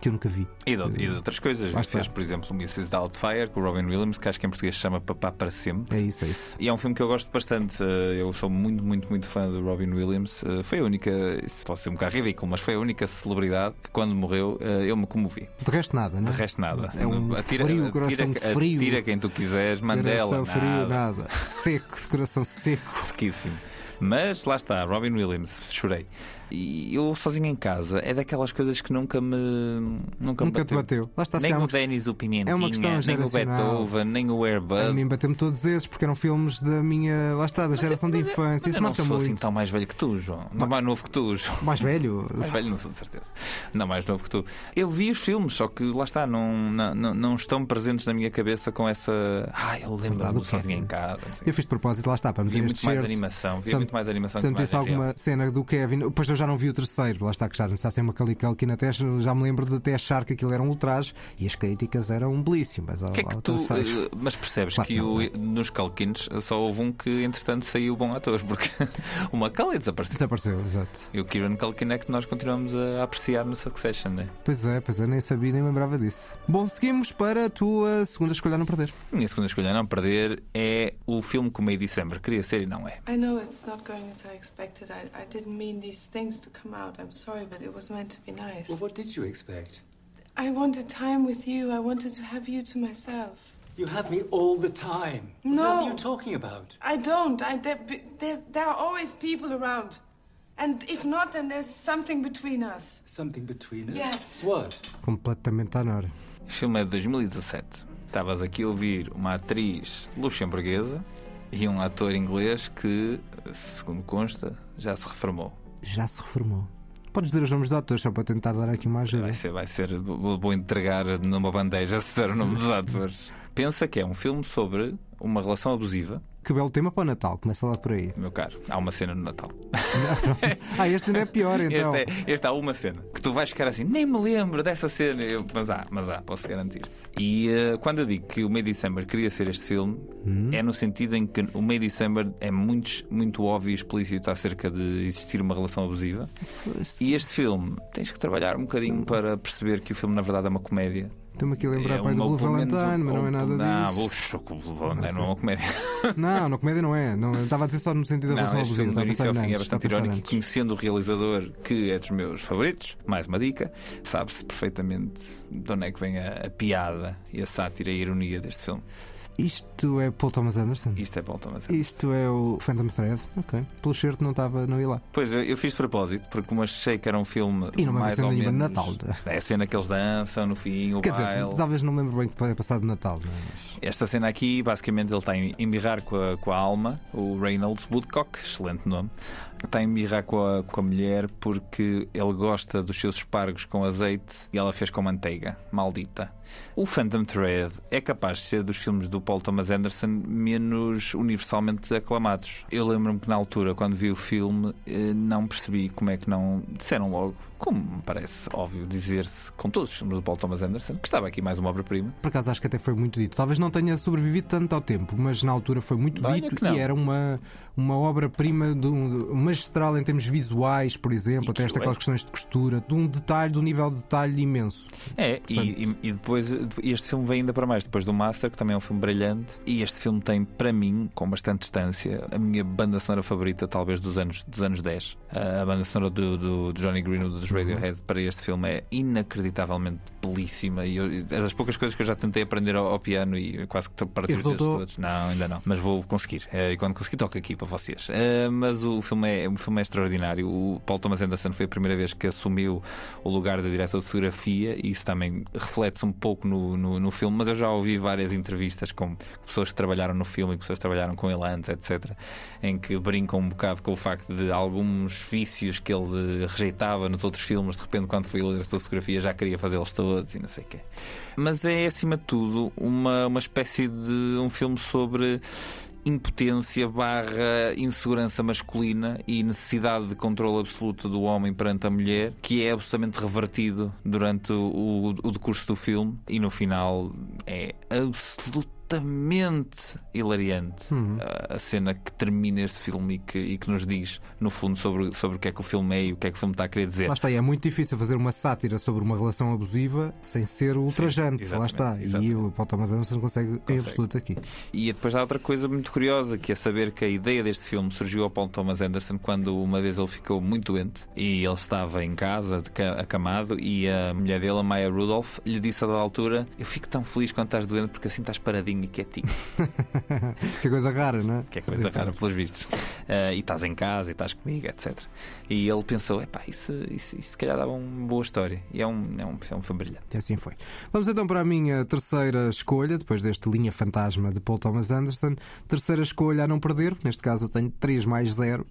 que eu nunca vi. E de, e de outras coisas. Fez, por exemplo, Mrs. Doubtfire com o Robin Robin Williams, que acho que em português se chama Papá para Sempre. É isso, é isso. E é um filme que eu gosto bastante. Eh, Eu sou muito, muito, muito fã do Robin Williams. Eh, Foi a única, isso pode ser um bocado ridículo, mas foi a única celebridade que quando morreu eh, eu me comovi. De resto, nada, não De resto, nada. É um Atira- frio, atira- coração frio. Atira quem tu quiseres, Mandela. Coração frio, nada. nada. Seco, de coração seco. Sequíssimo. Mas lá está, Robin Williams, chorei. E eu sozinho em casa é daquelas coisas que nunca me. Nunca, me Nunca te bateu. Lá está, nem o Denis o Pimentinha, é uma questão nem o. Beethoven, nem o A Airbud. mim bateu-me todos esses porque eram filmes da minha. Lá está, da geração de infância. Mas Isso eu não sou muito. assim tão mais velho que tu, João. Não mais novo que tu, João. Mais velho? Mais velho, não sou de certeza. Não, mais novo que tu. Eu vi os filmes, só que lá está, não, não, não, estão presentes na minha cabeça com essa. Ah, eu lembro-me o sozinho em casa. sei. Eu fiz de propósito, lá está, para me ver muito este mais animação, Se- muito mais animação Se me alguma cena do Kevin, depois eu já não vi o terceiro, lá está que já está sem uma calical aqui na testa, já me lembro de até achar que aquilo era um ultraje e as críticas eram belíssimas. ao- Que é que ao tu, eh, mas percebes Claro que não, o- não é? nos Calkins só houve um que entretanto saiu bom ator, porque o Macaulay desapareceu. Desapareceu, exato. E o Kieran Culkin é que nós continuamos a apreciar no Succession, né? Pois é, pois é, nem sabia nem lembrava disso. Bom, seguimos para a tua segunda escolha a não perder. A minha segunda escolha a não perder é o filme que o May December queria ser e não é. I know it's not going as I expected. I, I didn't mean these things to come out. I'm sorry, but it was meant to be nice. Well, what did you expect? I wanted time with you. I wanted to have you to myself. You have me all the time. No. What are you talking about? I don't. I, there, there's, there are always people around. And if not, then there's something between us. Something between us? Yes. What? Completamente à Nora. O filme é de 2017. Estavas aqui a ouvir uma atriz luxemburguesa e um ator inglês que, segundo consta, já se reformou. Já se reformou. Podes dizer os nomes dos atores só para tentar dar aqui uma ajuda. Vai ser, vai ser, vou entregar numa bandeja se der o nome dos atores. Pensa que é um filme sobre uma relação abusiva. Que belo tema para o Natal, começa lá por aí. Meu caro, há uma cena no Natal. ah, este ainda é pior então. Este, é, este há uma cena que tu vais ficar assim, nem me lembro dessa cena. Eu, mas há, mas há, posso garantir. E eh, quando eu digo que o May December queria ser este filme, é no sentido em que o May December é muito, muito óbvio e explícito acerca de existir uma relação abusiva. E este filme tens que trabalhar um bocadinho para perceber que o filme na verdade é uma comédia. Estou-me aqui a lembrar É pai do Blue Valentine, mas não é nada não, disso. Não, o Blue Valentine não é uma comédia. Não, na comédia não é. Não, estava a dizer só no sentido da Não, relação abusiva. a início ao fim é bastante irónico. antes. Conhecendo o realizador, que é dos meus favoritos, mais uma dica, sabe-se perfeitamente de onde é que vem a, a piada e a sátira e a ironia deste filme. Isto é Paul Thomas Anderson? Isto é Paul Thomas Anderson. Isto é o Phantom Thread? Ok. Pelo certo não estava, não ia lá. Pois, eu, fiz de propósito, porque como achei que era um filme E não me mais ou de menos... Natal. É a cena que eles dançam no fim, o Quer dizer, baile. talvez não me lembro bem que pode passar de Natal. é? Mas- Esta cena aqui, basicamente, ele está a embirrar com a, com a alma, o Reynolds Woodcock, excelente nome. Está a embirrar com a, com a mulher porque ele gosta dos seus espargos com azeite e ela fez com manteiga. Maldita. O Phantom Thread é capaz de ser dos filmes do Paul Thomas Anderson menos universalmente aclamados. Eu lembro-me que na altura, quando vi o filme, eh, não percebi como é que não disseram logo, como parece óbvio dizer-se com todos os filmes do Paul Thomas Anderson, que estava aqui mais uma obra-prima. Por acaso acho que até foi muito dito. Talvez não tenha sobrevivido tanto ao tempo, mas na altura foi muito Olha dito e era uma, uma obra-prima um- magistral em termos visuais, por exemplo, até esta é. questões de costura, de um detalhe, de um nível de detalhe imenso. É, e, e- e depois este filme vem ainda para mais, depois do Master, que também é um filme brilhante, e este filme tem, para mim, com bastante distância, a minha banda sonora favorita, talvez dos anos, dos anos 10. A banda sonora do, do- do Johnny Greenwood dos Radiohead para este filme é inacreditavelmente belíssima e eu, é das poucas coisas que eu já tentei aprender ao, ao piano e quase que para E os dedos todos. Não, ainda não, mas vou conseguir. Eh, E quando conseguir, toco aqui para vocês. Eh, Mas o filme, é, o filme é extraordinário. O Paul Thomas Anderson foi a primeira vez que assumiu o lugar de diretor de fotografia e isso também reflete-se um pouco no, no, no filme. Mas eu já ouvi várias entrevistas com pessoas que trabalharam no filme e pessoas que trabalharam com ele antes, etc., em que brincam um bocado com o facto de alguns vícios que ele rejeitava nos outros filmes, de repente, quando foi ele diretor de fotografia, já queria fazê-los todos e não sei o quê. Mas é, acima de tudo, uma, uma espécie de um filme sobre impotência barra insegurança masculina e necessidade de controle absoluto do homem perante a mulher, que é absolutamente revertido durante o, o decurso do filme e no final é absolutamente altamente hilariante Uhum. a, a cena que termina este filme e que, e que nos diz, no fundo, sobre, sobre o que é que o filme é e o que é que o filme está a querer dizer. Lá está, e é muito difícil fazer uma sátira sobre uma relação abusiva sem ser ultrajante. Lá está. E o Paul Thomas Anderson consegue, em absoluto aqui. E depois há outra coisa muito curiosa que é saber que a ideia deste filme surgiu ao Paul Thomas Anderson quando uma vez ele ficou muito doente e ele estava em casa, acamado, e a mulher dele, a Maya Rudolph, lhe disse a dada altura: Eu fico tão feliz quando estás doente porque assim estás paradinho e quietinho. que é coisa rara, não é? Que é coisa rara, pelos vistos. Ah, e estás em casa e estás comigo, etc. E ele pensou: epá, isso, isso, isso se calhar dava uma boa história. E é um, é um, é um filme brilhante. E assim foi. Vamos então para a minha terceira escolha, depois deste Linha Fantasma de Paul Thomas Anderson. Terceira escolha a não perder, neste caso eu tenho 3 mais 0,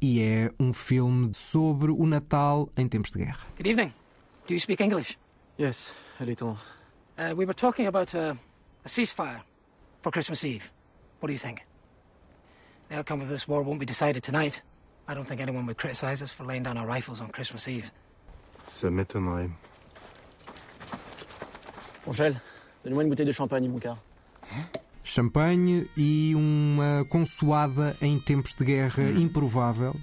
e é um filme sobre o Natal em tempos de guerra. Good evening. Do you speak English? Yes, a little. Uh, we were talking about uh, a ceasefire for Christmas Eve. What do you think? The outcome of this war won't be decided tonight. I don't think anyone would criticize us for laying down our rifles on Christmas Eve. Ça m'étonnerait. Angèle, donne-moi une bouteille de champagne, mon cœur. Champanhe e uma consoada em tempos de guerra Hum. improvável,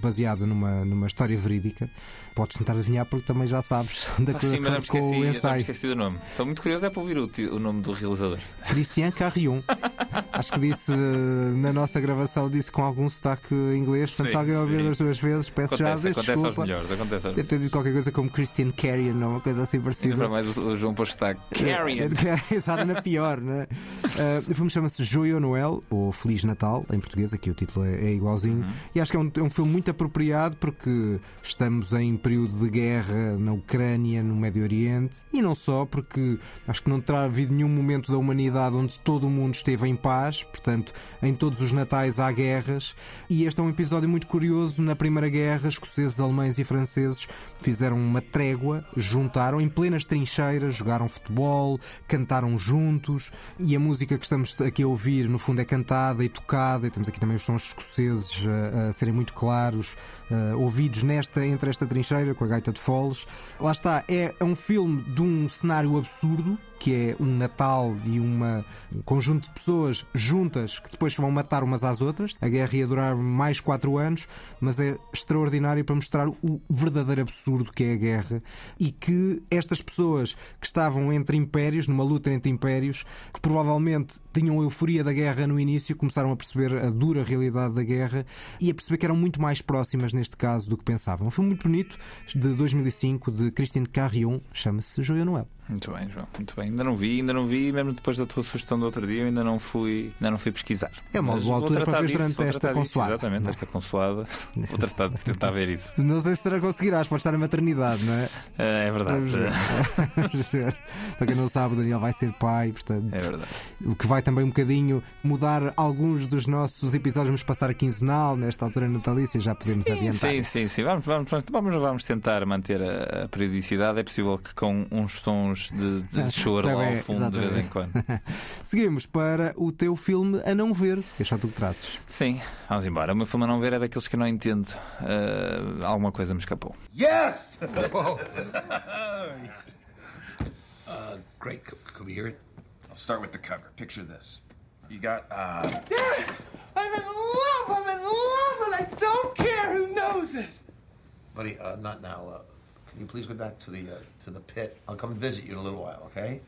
baseada numa, numa história verídica. Podes tentar adivinhar porque também já sabes Ah, sim, mas já me acordo com esqueci, o já ensaio. esqueci do nome. Estou muito curioso é para ouvir o, o nome do realizador. Christian Carrion. Acho que disse eh, na nossa gravação, disse com algum sotaque inglês. Portanto, Sim, se alguém ouviu sim. das duas vezes, peço já Acontece, desde acontece aos desculpa. melhores, acontece aos Deve ter dito qualquer coisa como Christian Carrion ou uma coisa assim parecida. para mais o, o João pôs destaque. Carrion. É, Exato, na pior, né? Uh, o filme chama-se Joio Noel, ou Feliz Natal, em português, aqui o título é, é igualzinho. E acho que é um, é um filme muito apropriado porque estamos em período de guerra na Ucrânia, no Médio Oriente, e não só, porque acho que não terá havido nenhum momento da humanidade onde todo o mundo esteve em paz, portanto, em todos os natais há guerras. E este é um episódio muito curioso. Na Primeira Guerra, escoceses, alemães e franceses fizeram uma trégua, juntaram em plenas trincheiras, jogaram futebol, cantaram juntos e a música que estamos aqui a ouvir no fundo é cantada e tocada e temos aqui também os sons escoceses a, a serem muito claros, eh, ouvidos nesta, entre esta trincheira com a gaita de foles. Lá está, é, é um filme de um cenário absurdo que é um Natal e uma, um conjunto de pessoas juntas que depois vão matar umas às outras. A guerra ia durar mais quatro anos, mas é extraordinário para mostrar o verdadeiro absurdo que é a guerra e que estas pessoas que estavam entre impérios, numa luta entre impérios, que provavelmente tinham euforia da guerra no início, começaram a perceber a dura realidade da guerra e a perceber que eram muito mais próximas neste caso do que pensavam. Um filme muito bonito de 2005 de Christine Carrion, chama-se Joia Noel. Muito bem, João. Muito bem. Ainda não vi, ainda não vi, mesmo depois da tua sugestão do outro dia, eu ainda não fui, ainda não fui pesquisar. É uma boa altura para ver disso, durante esta tratar disso. Exatamente, esta consoada. Vou tratar de tentar ver isso. Não sei se terá conseguirás, pode estar na maternidade, não é? É, é verdade. Para quem não sabe, o Daniel vai ser pai, portanto. É verdade. O que vai também um bocadinho mudar alguns dos nossos episódios. Vamos passar a quinzenal, nesta altura natalícia, já podemos adiantar. Sim, sim, sim. Vamos, vamos, vamos, vamos, vamos tentar manter a, a periodicidade. É possível que com uns sons de, de choro Tá lá ao fundo de vez em exatamente. quando. Seguimos para o teu filme a não ver, que é só tu que trazes. Sim, vamos embora. O meu filme a não ver é daqueles que eu não entendo. Ah, alguma coisa me escapou. Yes! uh, great. Could, could we hear it? I'll start with the cover. Picture this. You got, uh, Dad, I'm in love. I'm in love, and I don't care who knows it. buddy, uh, not now. Uh, can you please go back to the uh, to the pit? I'll come visit you in a little while, okay?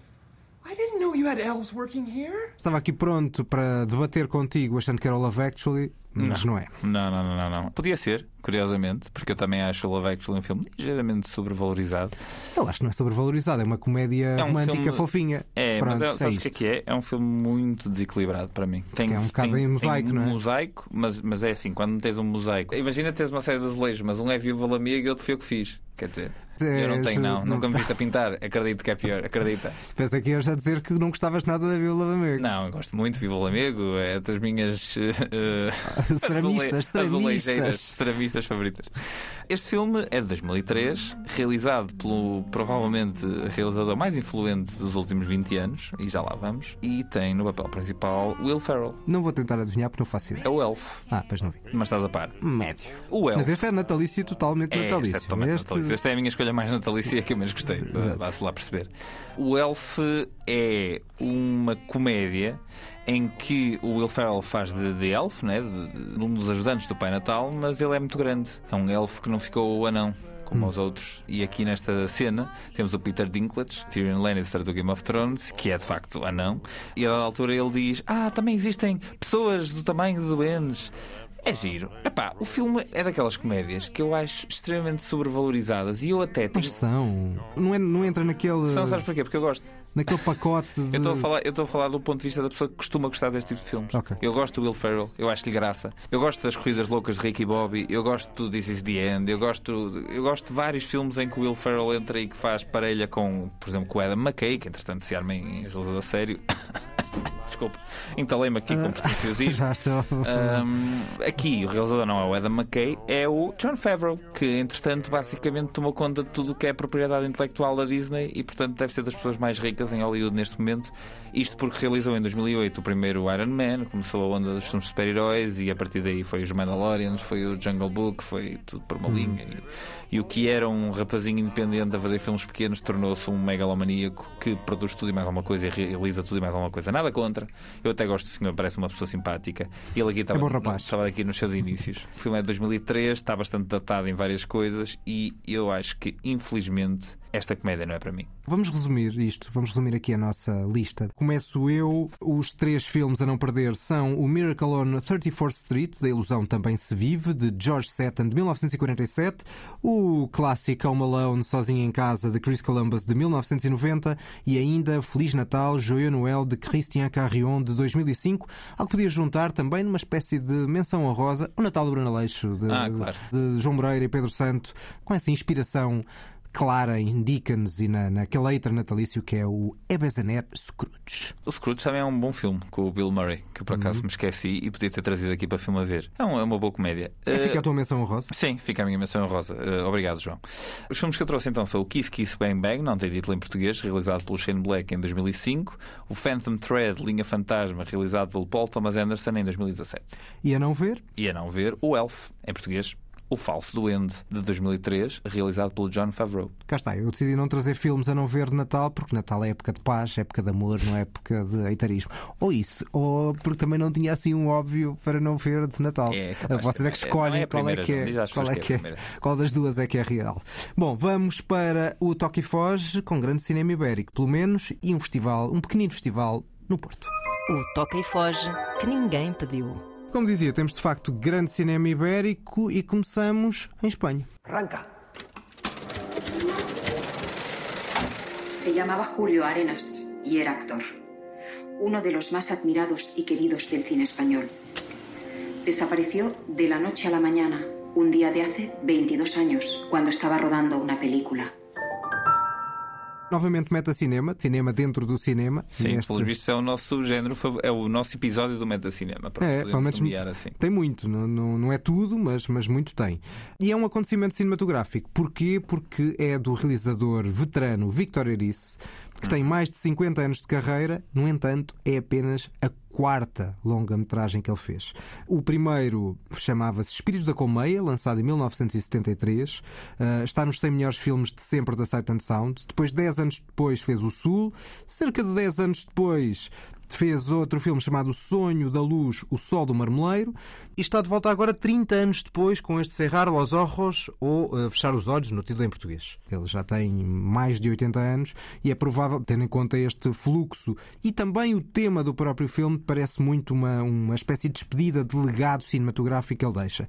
I didn't know you had elves working here. Estava aqui pronto para debater contigo, achando que era o Love Actually, mas não, é. Não, não, não, não, não. Podia ser, curiosamente, porque eu também acho o Love Actually um filme ligeiramente sobrevalorizado. Eu acho que não é sobrevalorizado, é uma comédia É um romântica filme- fofinha. É, Pronto, mas é, sabes o que é que é? É um filme muito desequilibrado para mim. Tem, é um bocado tem, em mosaico, tem um não é? mosaico, mas, mas é assim, quando tens um mosaico. Imagina teres uma série de azulejos, mas um é viúva amiga e outro foi eu que fiz. Quer dizer, eu não tenho, não. Nunca me viste a pintar. Acredito que é pior, acredita. Pensa que ias a dizer que não gostavas nada da Vila Amigo. Não, eu gosto muito de Viva o Amigo, é das minhas. eh, Ceramistas, Azulejeiras, ceramistas. ceramistas favoritas. Este filme é de 2003, realizado pelo provavelmente realizador mais influente dos últimos 20 anos, e já lá vamos, e tem no papel principal Will Ferrell. Não vou tentar adivinhar porque não faço ideia. É o Elf, Ah, pois não vi. mas estás a par. Médio. O Elf. Mas este é natalício totalmente É, natalício. este é totalmente Este- natalício. Esta é a minha escolha mais natalícia a que eu menos gostei. Vá-se lá perceber. O Elf é uma comédia em que o Will Ferrell faz de, de elf, né? de, de um dos ajudantes do Pai Natal, mas ele é muito grande. É um elfo que não ficou anão. Como os outros, e aqui nesta cena temos o Peter Dinklage, Tyrion Lannister do Game of Thrones, que é de facto anão, e a dada altura ele diz: Ah, também existem pessoas do tamanho de doentes. É giro. Epá, o filme é daquelas comédias que eu acho extremamente sobrevalorizadas e eu até tenho. Mas são. Não, é- não entra naquele. São, sabes porquê? Porque eu gosto. Naquele pacote de. Eu estou a falar, eu estou a falar do ponto de vista da pessoa que costuma gostar deste tipo de filmes. Ok. Eu gosto do Will Ferrell, eu acho-lhe graça. Eu gosto das corridas loucas de Ricky Bobby, eu gosto do This Is the End, eu gosto, eu gosto de vários filmes em que o Will Ferrell entra e que faz parelha com, por exemplo, com o Adam McKay, que entretanto se arma em realizador a sério. Desculpa, entalei-me aqui com pretenciosismo. Já estou. Um, aqui o realizador não é o Adam McKay, é o John Favreau, que entretanto basicamente tomou conta de tudo o que é propriedade intelectual da Disney e portanto deve ser das pessoas mais ricas em Hollywood neste momento. Isto porque realizou em 2008 o primeiro Iron Man, começou a onda dos filmes super-heróis e a partir daí foi os Mandalorians, foi o Jungle Book, foi tudo por uma linha. E, e o que era um rapazinho independente a fazer filmes pequenos tornou-se um megalomaníaco que produz tudo e mais alguma coisa e realiza tudo e mais alguma coisa. Nada contra. Eu até gosto do senhor, parece uma pessoa simpática. E ele aqui estava, bom rapaz. estava aqui nos seus inícios. O filme é de 2003, está bastante datado em várias coisas e eu acho que, infelizmente, esta comédia não é para mim. Vamos resumir isto, vamos resumir aqui a nossa lista. Começo eu. Os três filmes a não perder são o Miracle on 34th Street, da Ilusão Também Se Vive, de George Seton, de 1947, o clássico Home Alone, Sozinho em Casa, de Chris Columbus, de 1990 e ainda Feliz Natal, Joyeux Noël, de Christian Carrion, de 2005, ao que podia juntar também numa espécie de menção honrosa o Natal do Bruno Aleixo, de, Ah, claro. de João Moreira e Pedro Santo, com essa inspiração clara em Dickens e na, naquele letra natalício que é o Ebenezer Scrooge. O Scrooge também é um bom filme com o Bill Murray, que eu por acaso me esqueci e podia ter trazido aqui para filme a ver. É, um- é uma boa comédia. É, Eh, fica a tua menção honrosa? Sim, fica a minha menção rosa. obrigado, João. Os filmes que eu trouxe então são o Kiss Kiss Bang Bang, não tem título em português, realizado pelo Shane Black em 2005, o Phantom Thread, Linha Fantasma, realizado pelo Paul Thomas Anderson em 2017. E a não ver? E a não ver, o Elf, em português, o Falso Duende, de 2003, realizado pelo John Favreau. Cá está, eu decidi não trazer filmes a não ver de Natal, porque Natal é época de paz, época de amor, não é época de eitarismo. Ou isso, ou porque também não tinha assim um óbvio para não ver de Natal. É, de Vocês é que É, escolhem é a qual é que é, qual, é que que é qual das duas é que é real. Bom, vamos para o Toque e Foge com grande cinema ibérico, pelo menos, e um festival, um pequenino festival no Porto. O Toca e Foge que ninguém pediu. Como dizia, temos de facto grande cinema ibérico e começamos em Espanha. Arranca. Se llamaba Julio Arenas y era actor. Uno de los más admirados y queridos del cine español. Desapareció de la noche a la mañana, un día de hace 22 años, cuando estaba rodando una película. Novamente meta-cinema, cinema dentro do cinema. Sim, neste- pelos vistos é o nosso género, é o nosso episódio do Metacinema. Para É, pelo menos assim. tem muito, não, não, não é tudo, mas, mas muito tem. E é um acontecimento cinematográfico. Porquê? Porque é do realizador veterano Victor Erice, que tem mais de 50 anos de carreira, no entanto, é apenas a quarta longa-metragem que ele fez. O primeiro chamava-se Espírito da Colmeia, lançado em 1973. Ah, está nos 100 melhores filmes de sempre da Sight and Sound. Depois, 10 anos depois, fez O Sul. Cerca de 10 anos depois, fez outro filme chamado O Sonho da Luz, O Sol do Marmeleiro, e está de volta agora 30 anos depois com este Cerrar los Ojos ou eh, Fechar os Olhos, no título em português. Ele já tem mais de 80 anos e é provável, tendo em conta este fluxo e também o tema do próprio filme, parece muito uma, uma espécie de despedida de legado cinematográfico que ele deixa.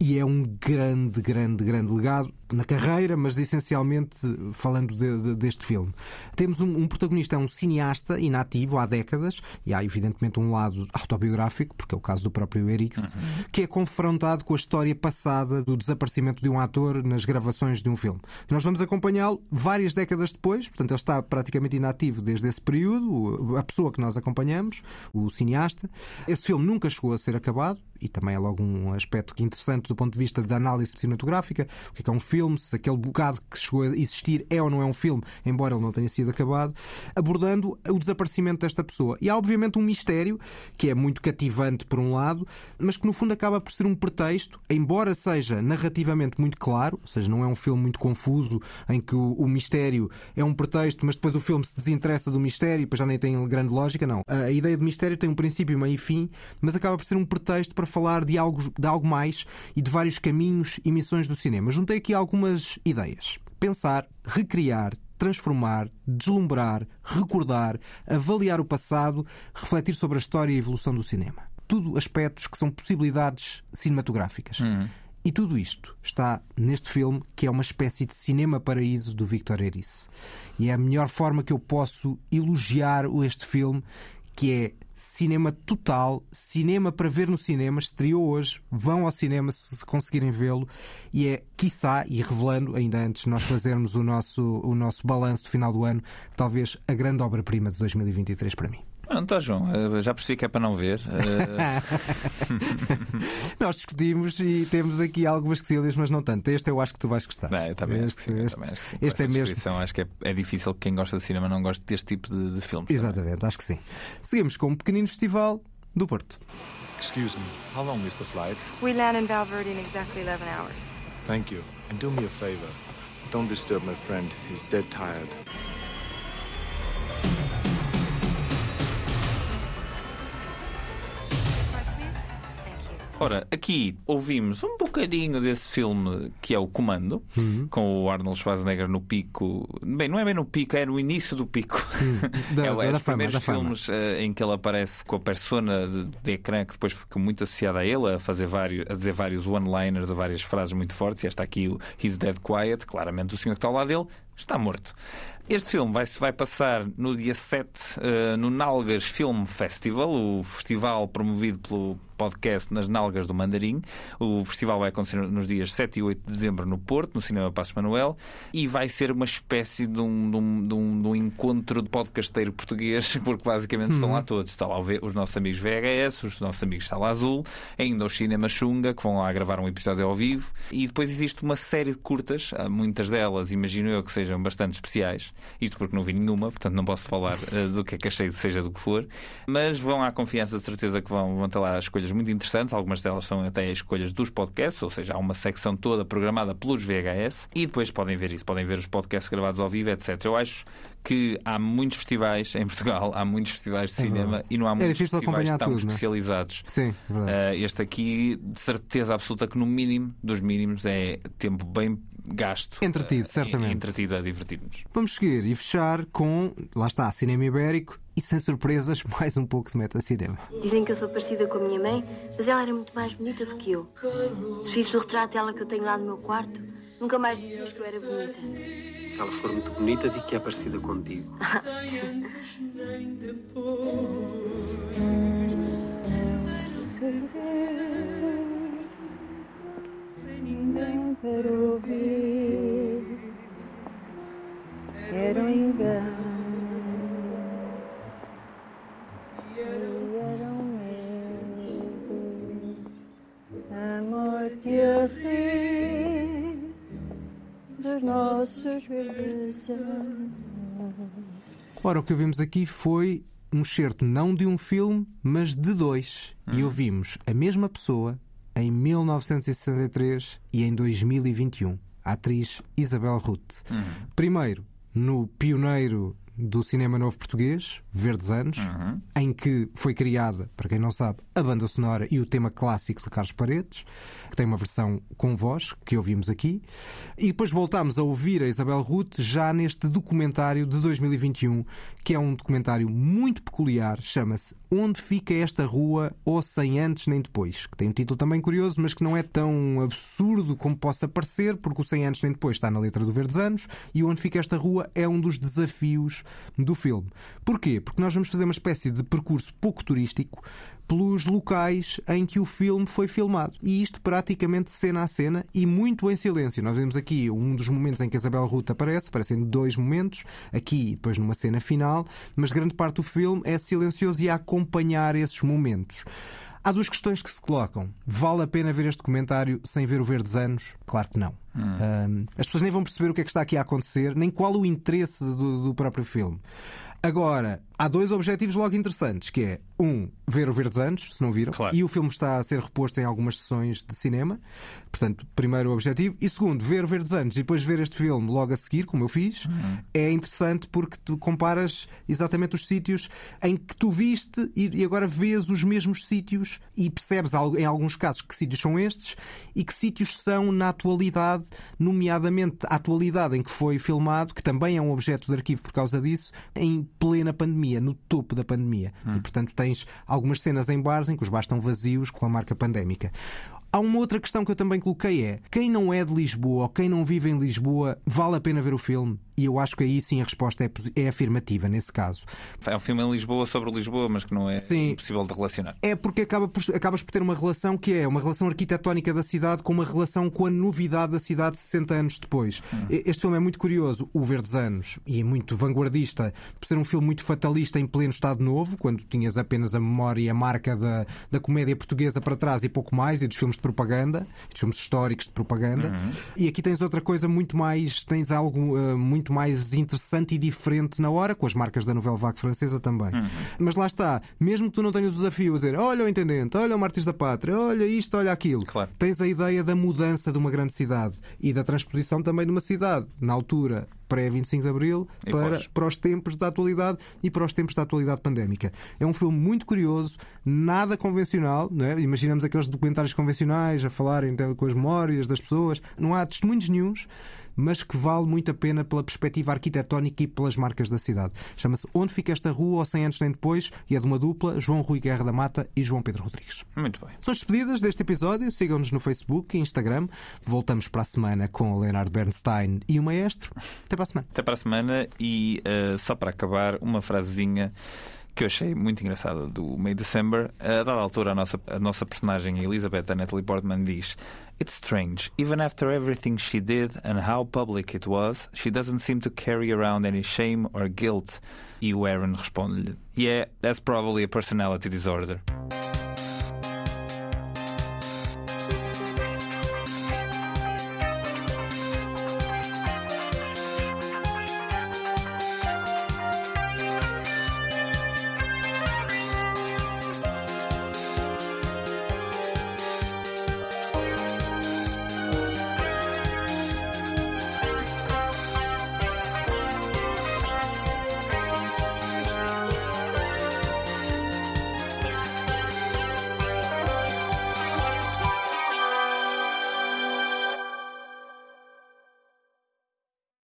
E é um grande, grande, grande legado na carreira, mas essencialmente falando de- de- deste filme. Temos um, um protagonista, é um cineasta inativo há décadas, e há evidentemente um lado autobiográfico, porque é o caso do próprio Erix, Uhum. que é confrontado com a história passada do desaparecimento de um ator nas gravações de um filme. Nós vamos acompanhá-lo várias décadas depois, portanto, ele está praticamente inativo desde esse período, a pessoa que nós acompanhamos, o cineasta. Esse filme nunca chegou a ser acabado. E também é logo um aspecto que interessante do ponto de vista da análise cinematográfica. O que é, que é um filme? Se aquele bocado que chegou a existir é ou não é um filme, embora ele não tenha sido acabado, abordando o desaparecimento desta pessoa. E há, obviamente, um mistério que é muito cativante, por um lado, mas que no fundo acaba por ser um pretexto, embora seja narrativamente muito claro, ou seja, não é um filme muito confuso em que o, o mistério é um pretexto, mas depois o filme se desinteressa do mistério depois já nem tem grande lógica. Não. A, a ideia de mistério tem um princípio, meio e fim, mas acaba por ser um pretexto para falar de algo, de algo mais e de vários caminhos e missões do cinema. Juntei aqui algumas ideias. Pensar, recriar, transformar, deslumbrar, recordar, avaliar o passado, refletir sobre a história e a evolução do cinema. Tudo aspectos que são possibilidades cinematográficas. E tudo isto está neste filme que é uma espécie de cinema paraíso do Victor Erice. E é a melhor forma que eu posso elogiar este filme, que é cinema total, cinema para ver no cinema, estreou hoje, vão ao cinema se conseguirem vê-lo e é, quiçá, e revelando, ainda antes nós fazermos o nosso, o nosso balanço do final do ano, talvez a grande obra-prima de 2023 para mim. Não, tá, João, eh, já percebi que é para não ver. Eh, Nós discutimos e temos aqui algumas quesilhas, mas não tanto. Este eu acho que tu vais gostar. Eu também acho que este, sim, este- também este é mesmo. Acho que é, é difícil que quem gosta de cinema não goste deste tipo de, de filmes. Exatamente, acho que sim. Seguimos com um pequenino festival do Porto. Excuse me, how long is the flight? We land in Valverde in exactly 11 hours. Thank you. And do me a favor. Don't disturb my friend. He's dead tired. Ora, aqui ouvimos um bocadinho desse filme que é o Comando, Uhum. com o Arnold Schwarzenegger no pico. Bem, não é bem no pico, é no início do pico. Da- é, da- é da os fama, primeiros filmes eh, em que ele aparece com a persona de, de ecrã que depois ficou muito associada a ele, a, fazer vários, a dizer vários one-liners, a várias frases muito fortes. E esta aqui, o He's Dead Quiet, claramente o senhor que está ao lado dele está morto. Este filme vai, vai passar no dia 7 eh, no Nalgas Film Festival, o festival promovido pelo podcast Nas Nalgas do Mandarim. O festival vai acontecer nos dias 7 e 8 de dezembro no Porto, no Cinema Passos Manuel, e vai ser uma espécie de um, de um, de um- de um encontro de podcasteiro português, porque basicamente estão Uhum. lá todos. Está lá o os nossos amigos VHS, os nossos amigos Sala Azul, ainda os Cinema Xunga, que vão lá gravar um episódio ao vivo, e depois existe uma série de curtas, muitas delas imagino eu que sejam bastante especiais, isto porque não vi nenhuma, portanto não posso falar ah, do que é que achei, seja do que for, mas vão à confiança de certeza que vão, vão ter lá escolhas muito interessantes, algumas delas são até escolhas dos podcasts, ou seja, há uma secção toda programada pelos VHS, e depois podem ver isso, podem ver os podcasts gravados ao vivo, etc. Eu acho que há muitos festivais em Portugal, há muitos festivais de É cinema verdade. e não há É muitos difícil festivais tão tudo, é? especializados. Sim, verdade. Eh, este aqui, de certeza absoluta que no mínimo dos mínimos é tempo bem gasto. Entretido, eh, certamente. Entretido a divertir-nos. Vamos seguir e fechar com, lá está, cinema ibérico e sem surpresas, mais um pouco de meta-cinema. Dizem que eu sou parecida com a minha mãe, mas ela era muito mais bonita do que eu. Se fiz o retrato dela que eu tenho lá no meu quarto, nunca mais dizias que eu era bonita. Se ela for muito bonita, digo que é parecida contigo. ninguém para ouvir. Era um engano. Morte a rir dos nossos verdes. Ora, o que ouvimos aqui foi um certo não de um filme, mas de dois. E ouvimos a mesma pessoa em 1963 e em 2021, a atriz Isabel Ruth. Primeiro, no pioneiro do cinema novo português, Verdes Anos, em que foi criada, para quem não sabe, a banda sonora e o tema clássico de Carlos Paredes, que tem uma versão com voz, que ouvimos aqui. E depois voltámos a ouvir a Isabel Ruth já neste documentário de 2021, que é um documentário muito peculiar, chama-se Onde Fica Esta Rua, ou Sem Antes Nem Depois, que tem um título também curioso, mas que não é tão absurdo como possa parecer, porque o Sem Antes Nem Depois está na letra do Verdes Anos, e Onde Fica Esta Rua é um dos desafios do filme. Porquê? Porque nós vamos fazer uma espécie de percurso pouco turístico pelos locais em que o filme foi filmado. E isto praticamente cena a cena e muito em silêncio. Nós vemos aqui um dos momentos em que a Isabel Ruth aparece, aparecem dois momentos, aqui e depois numa cena final, mas grande parte do filme é silencioso e a acompanhar esses momentos. Há duas questões que se colocam. Vale a pena ver este documentário sem ver o Verdes Anos? Claro que não. Hum. Um, as pessoas nem vão perceber o que é que está aqui a acontecer, nem qual o interesse do, do próprio filme. Agora, há dois objetivos logo interessantes, que é um, ver o Verdes Anos, se não viram, Claro. e o filme está a ser reposto em algumas sessões de cinema. Portanto, primeiro objetivo. E segundo, ver o Verdes Anos e depois ver este filme logo a seguir, como eu fiz, é interessante porque tu comparas exatamente os sítios em que tu viste e agora vês os mesmos sítios e percebes em alguns casos que sítios são estes e que sítios são na atualidade, nomeadamente a atualidade em que foi filmado, que também é um objeto de arquivo por causa disso, em plena pandemia, no topo da pandemia. E portanto tens algumas cenas em bares em que os bares estão vazios com a marca pandémica. Há uma outra questão que eu também coloquei é: quem não é de Lisboa ou quem não vive em Lisboa, vale a pena ver o filme? E eu acho que aí sim a resposta é, é afirmativa nesse caso. É um filme em Lisboa sobre Lisboa, mas que não é Sim. impossível de relacionar. É porque acaba por- acabas por ter uma relação que é uma relação arquitetónica da cidade com uma relação com a novidade da cidade 60 anos depois. E- Este filme é muito curioso, o Verdes Anos, e é muito vanguardista, por ser um filme muito fatalista em pleno Estado Novo, quando tinhas apenas a memória e a marca da, da comédia portuguesa para trás e pouco mais, e dos filmes de propaganda, dos filmes históricos de propaganda. E aqui tens outra coisa muito mais, tens algo eh, muito mais interessante e diferente na hora, com as marcas da novela vague francesa também. Mas lá está, mesmo que tu não tenhas o desafio a dizer olha o intendente, olha o Martins da Pátria, olha isto, olha aquilo, tens a ideia da mudança de uma grande cidade e da transposição também de uma cidade, na altura pré-25 de Abril, para, para os tempos da atualidade e para os tempos da atualidade pandémica. É um filme muito curioso, nada convencional, não é? imaginamos aqueles documentários convencionais a falarem então, com as memórias das pessoas, não há testemunhos nenhuns, mas que vale muito a pena pela perspectiva arquitetónica e pelas marcas da cidade. Chama-se Onde Fica Esta Rua, ou Sem Antes Nem Depois, e é de uma dupla, João Rui Guerra da Mata e João Pedro Rodrigues. Muito bem. São as despedidas deste episódio. Sigam-nos no Facebook e Instagram. Voltamos para a semana com o Leonardo Bernstein e o Maestro. Até para a semana. Até para a semana e eh, só para acabar, uma frasezinha que eu achei muito engraçada do May December. A dada altura, a nossa, a nossa personagem, Elizabeth, a Natalie Portman, diz: It's strange. Even after everything she did and how public it was, she doesn't seem to carry around any shame or guilt. E o Aaron responde-lhe: Yeah, that's probably a personality disorder.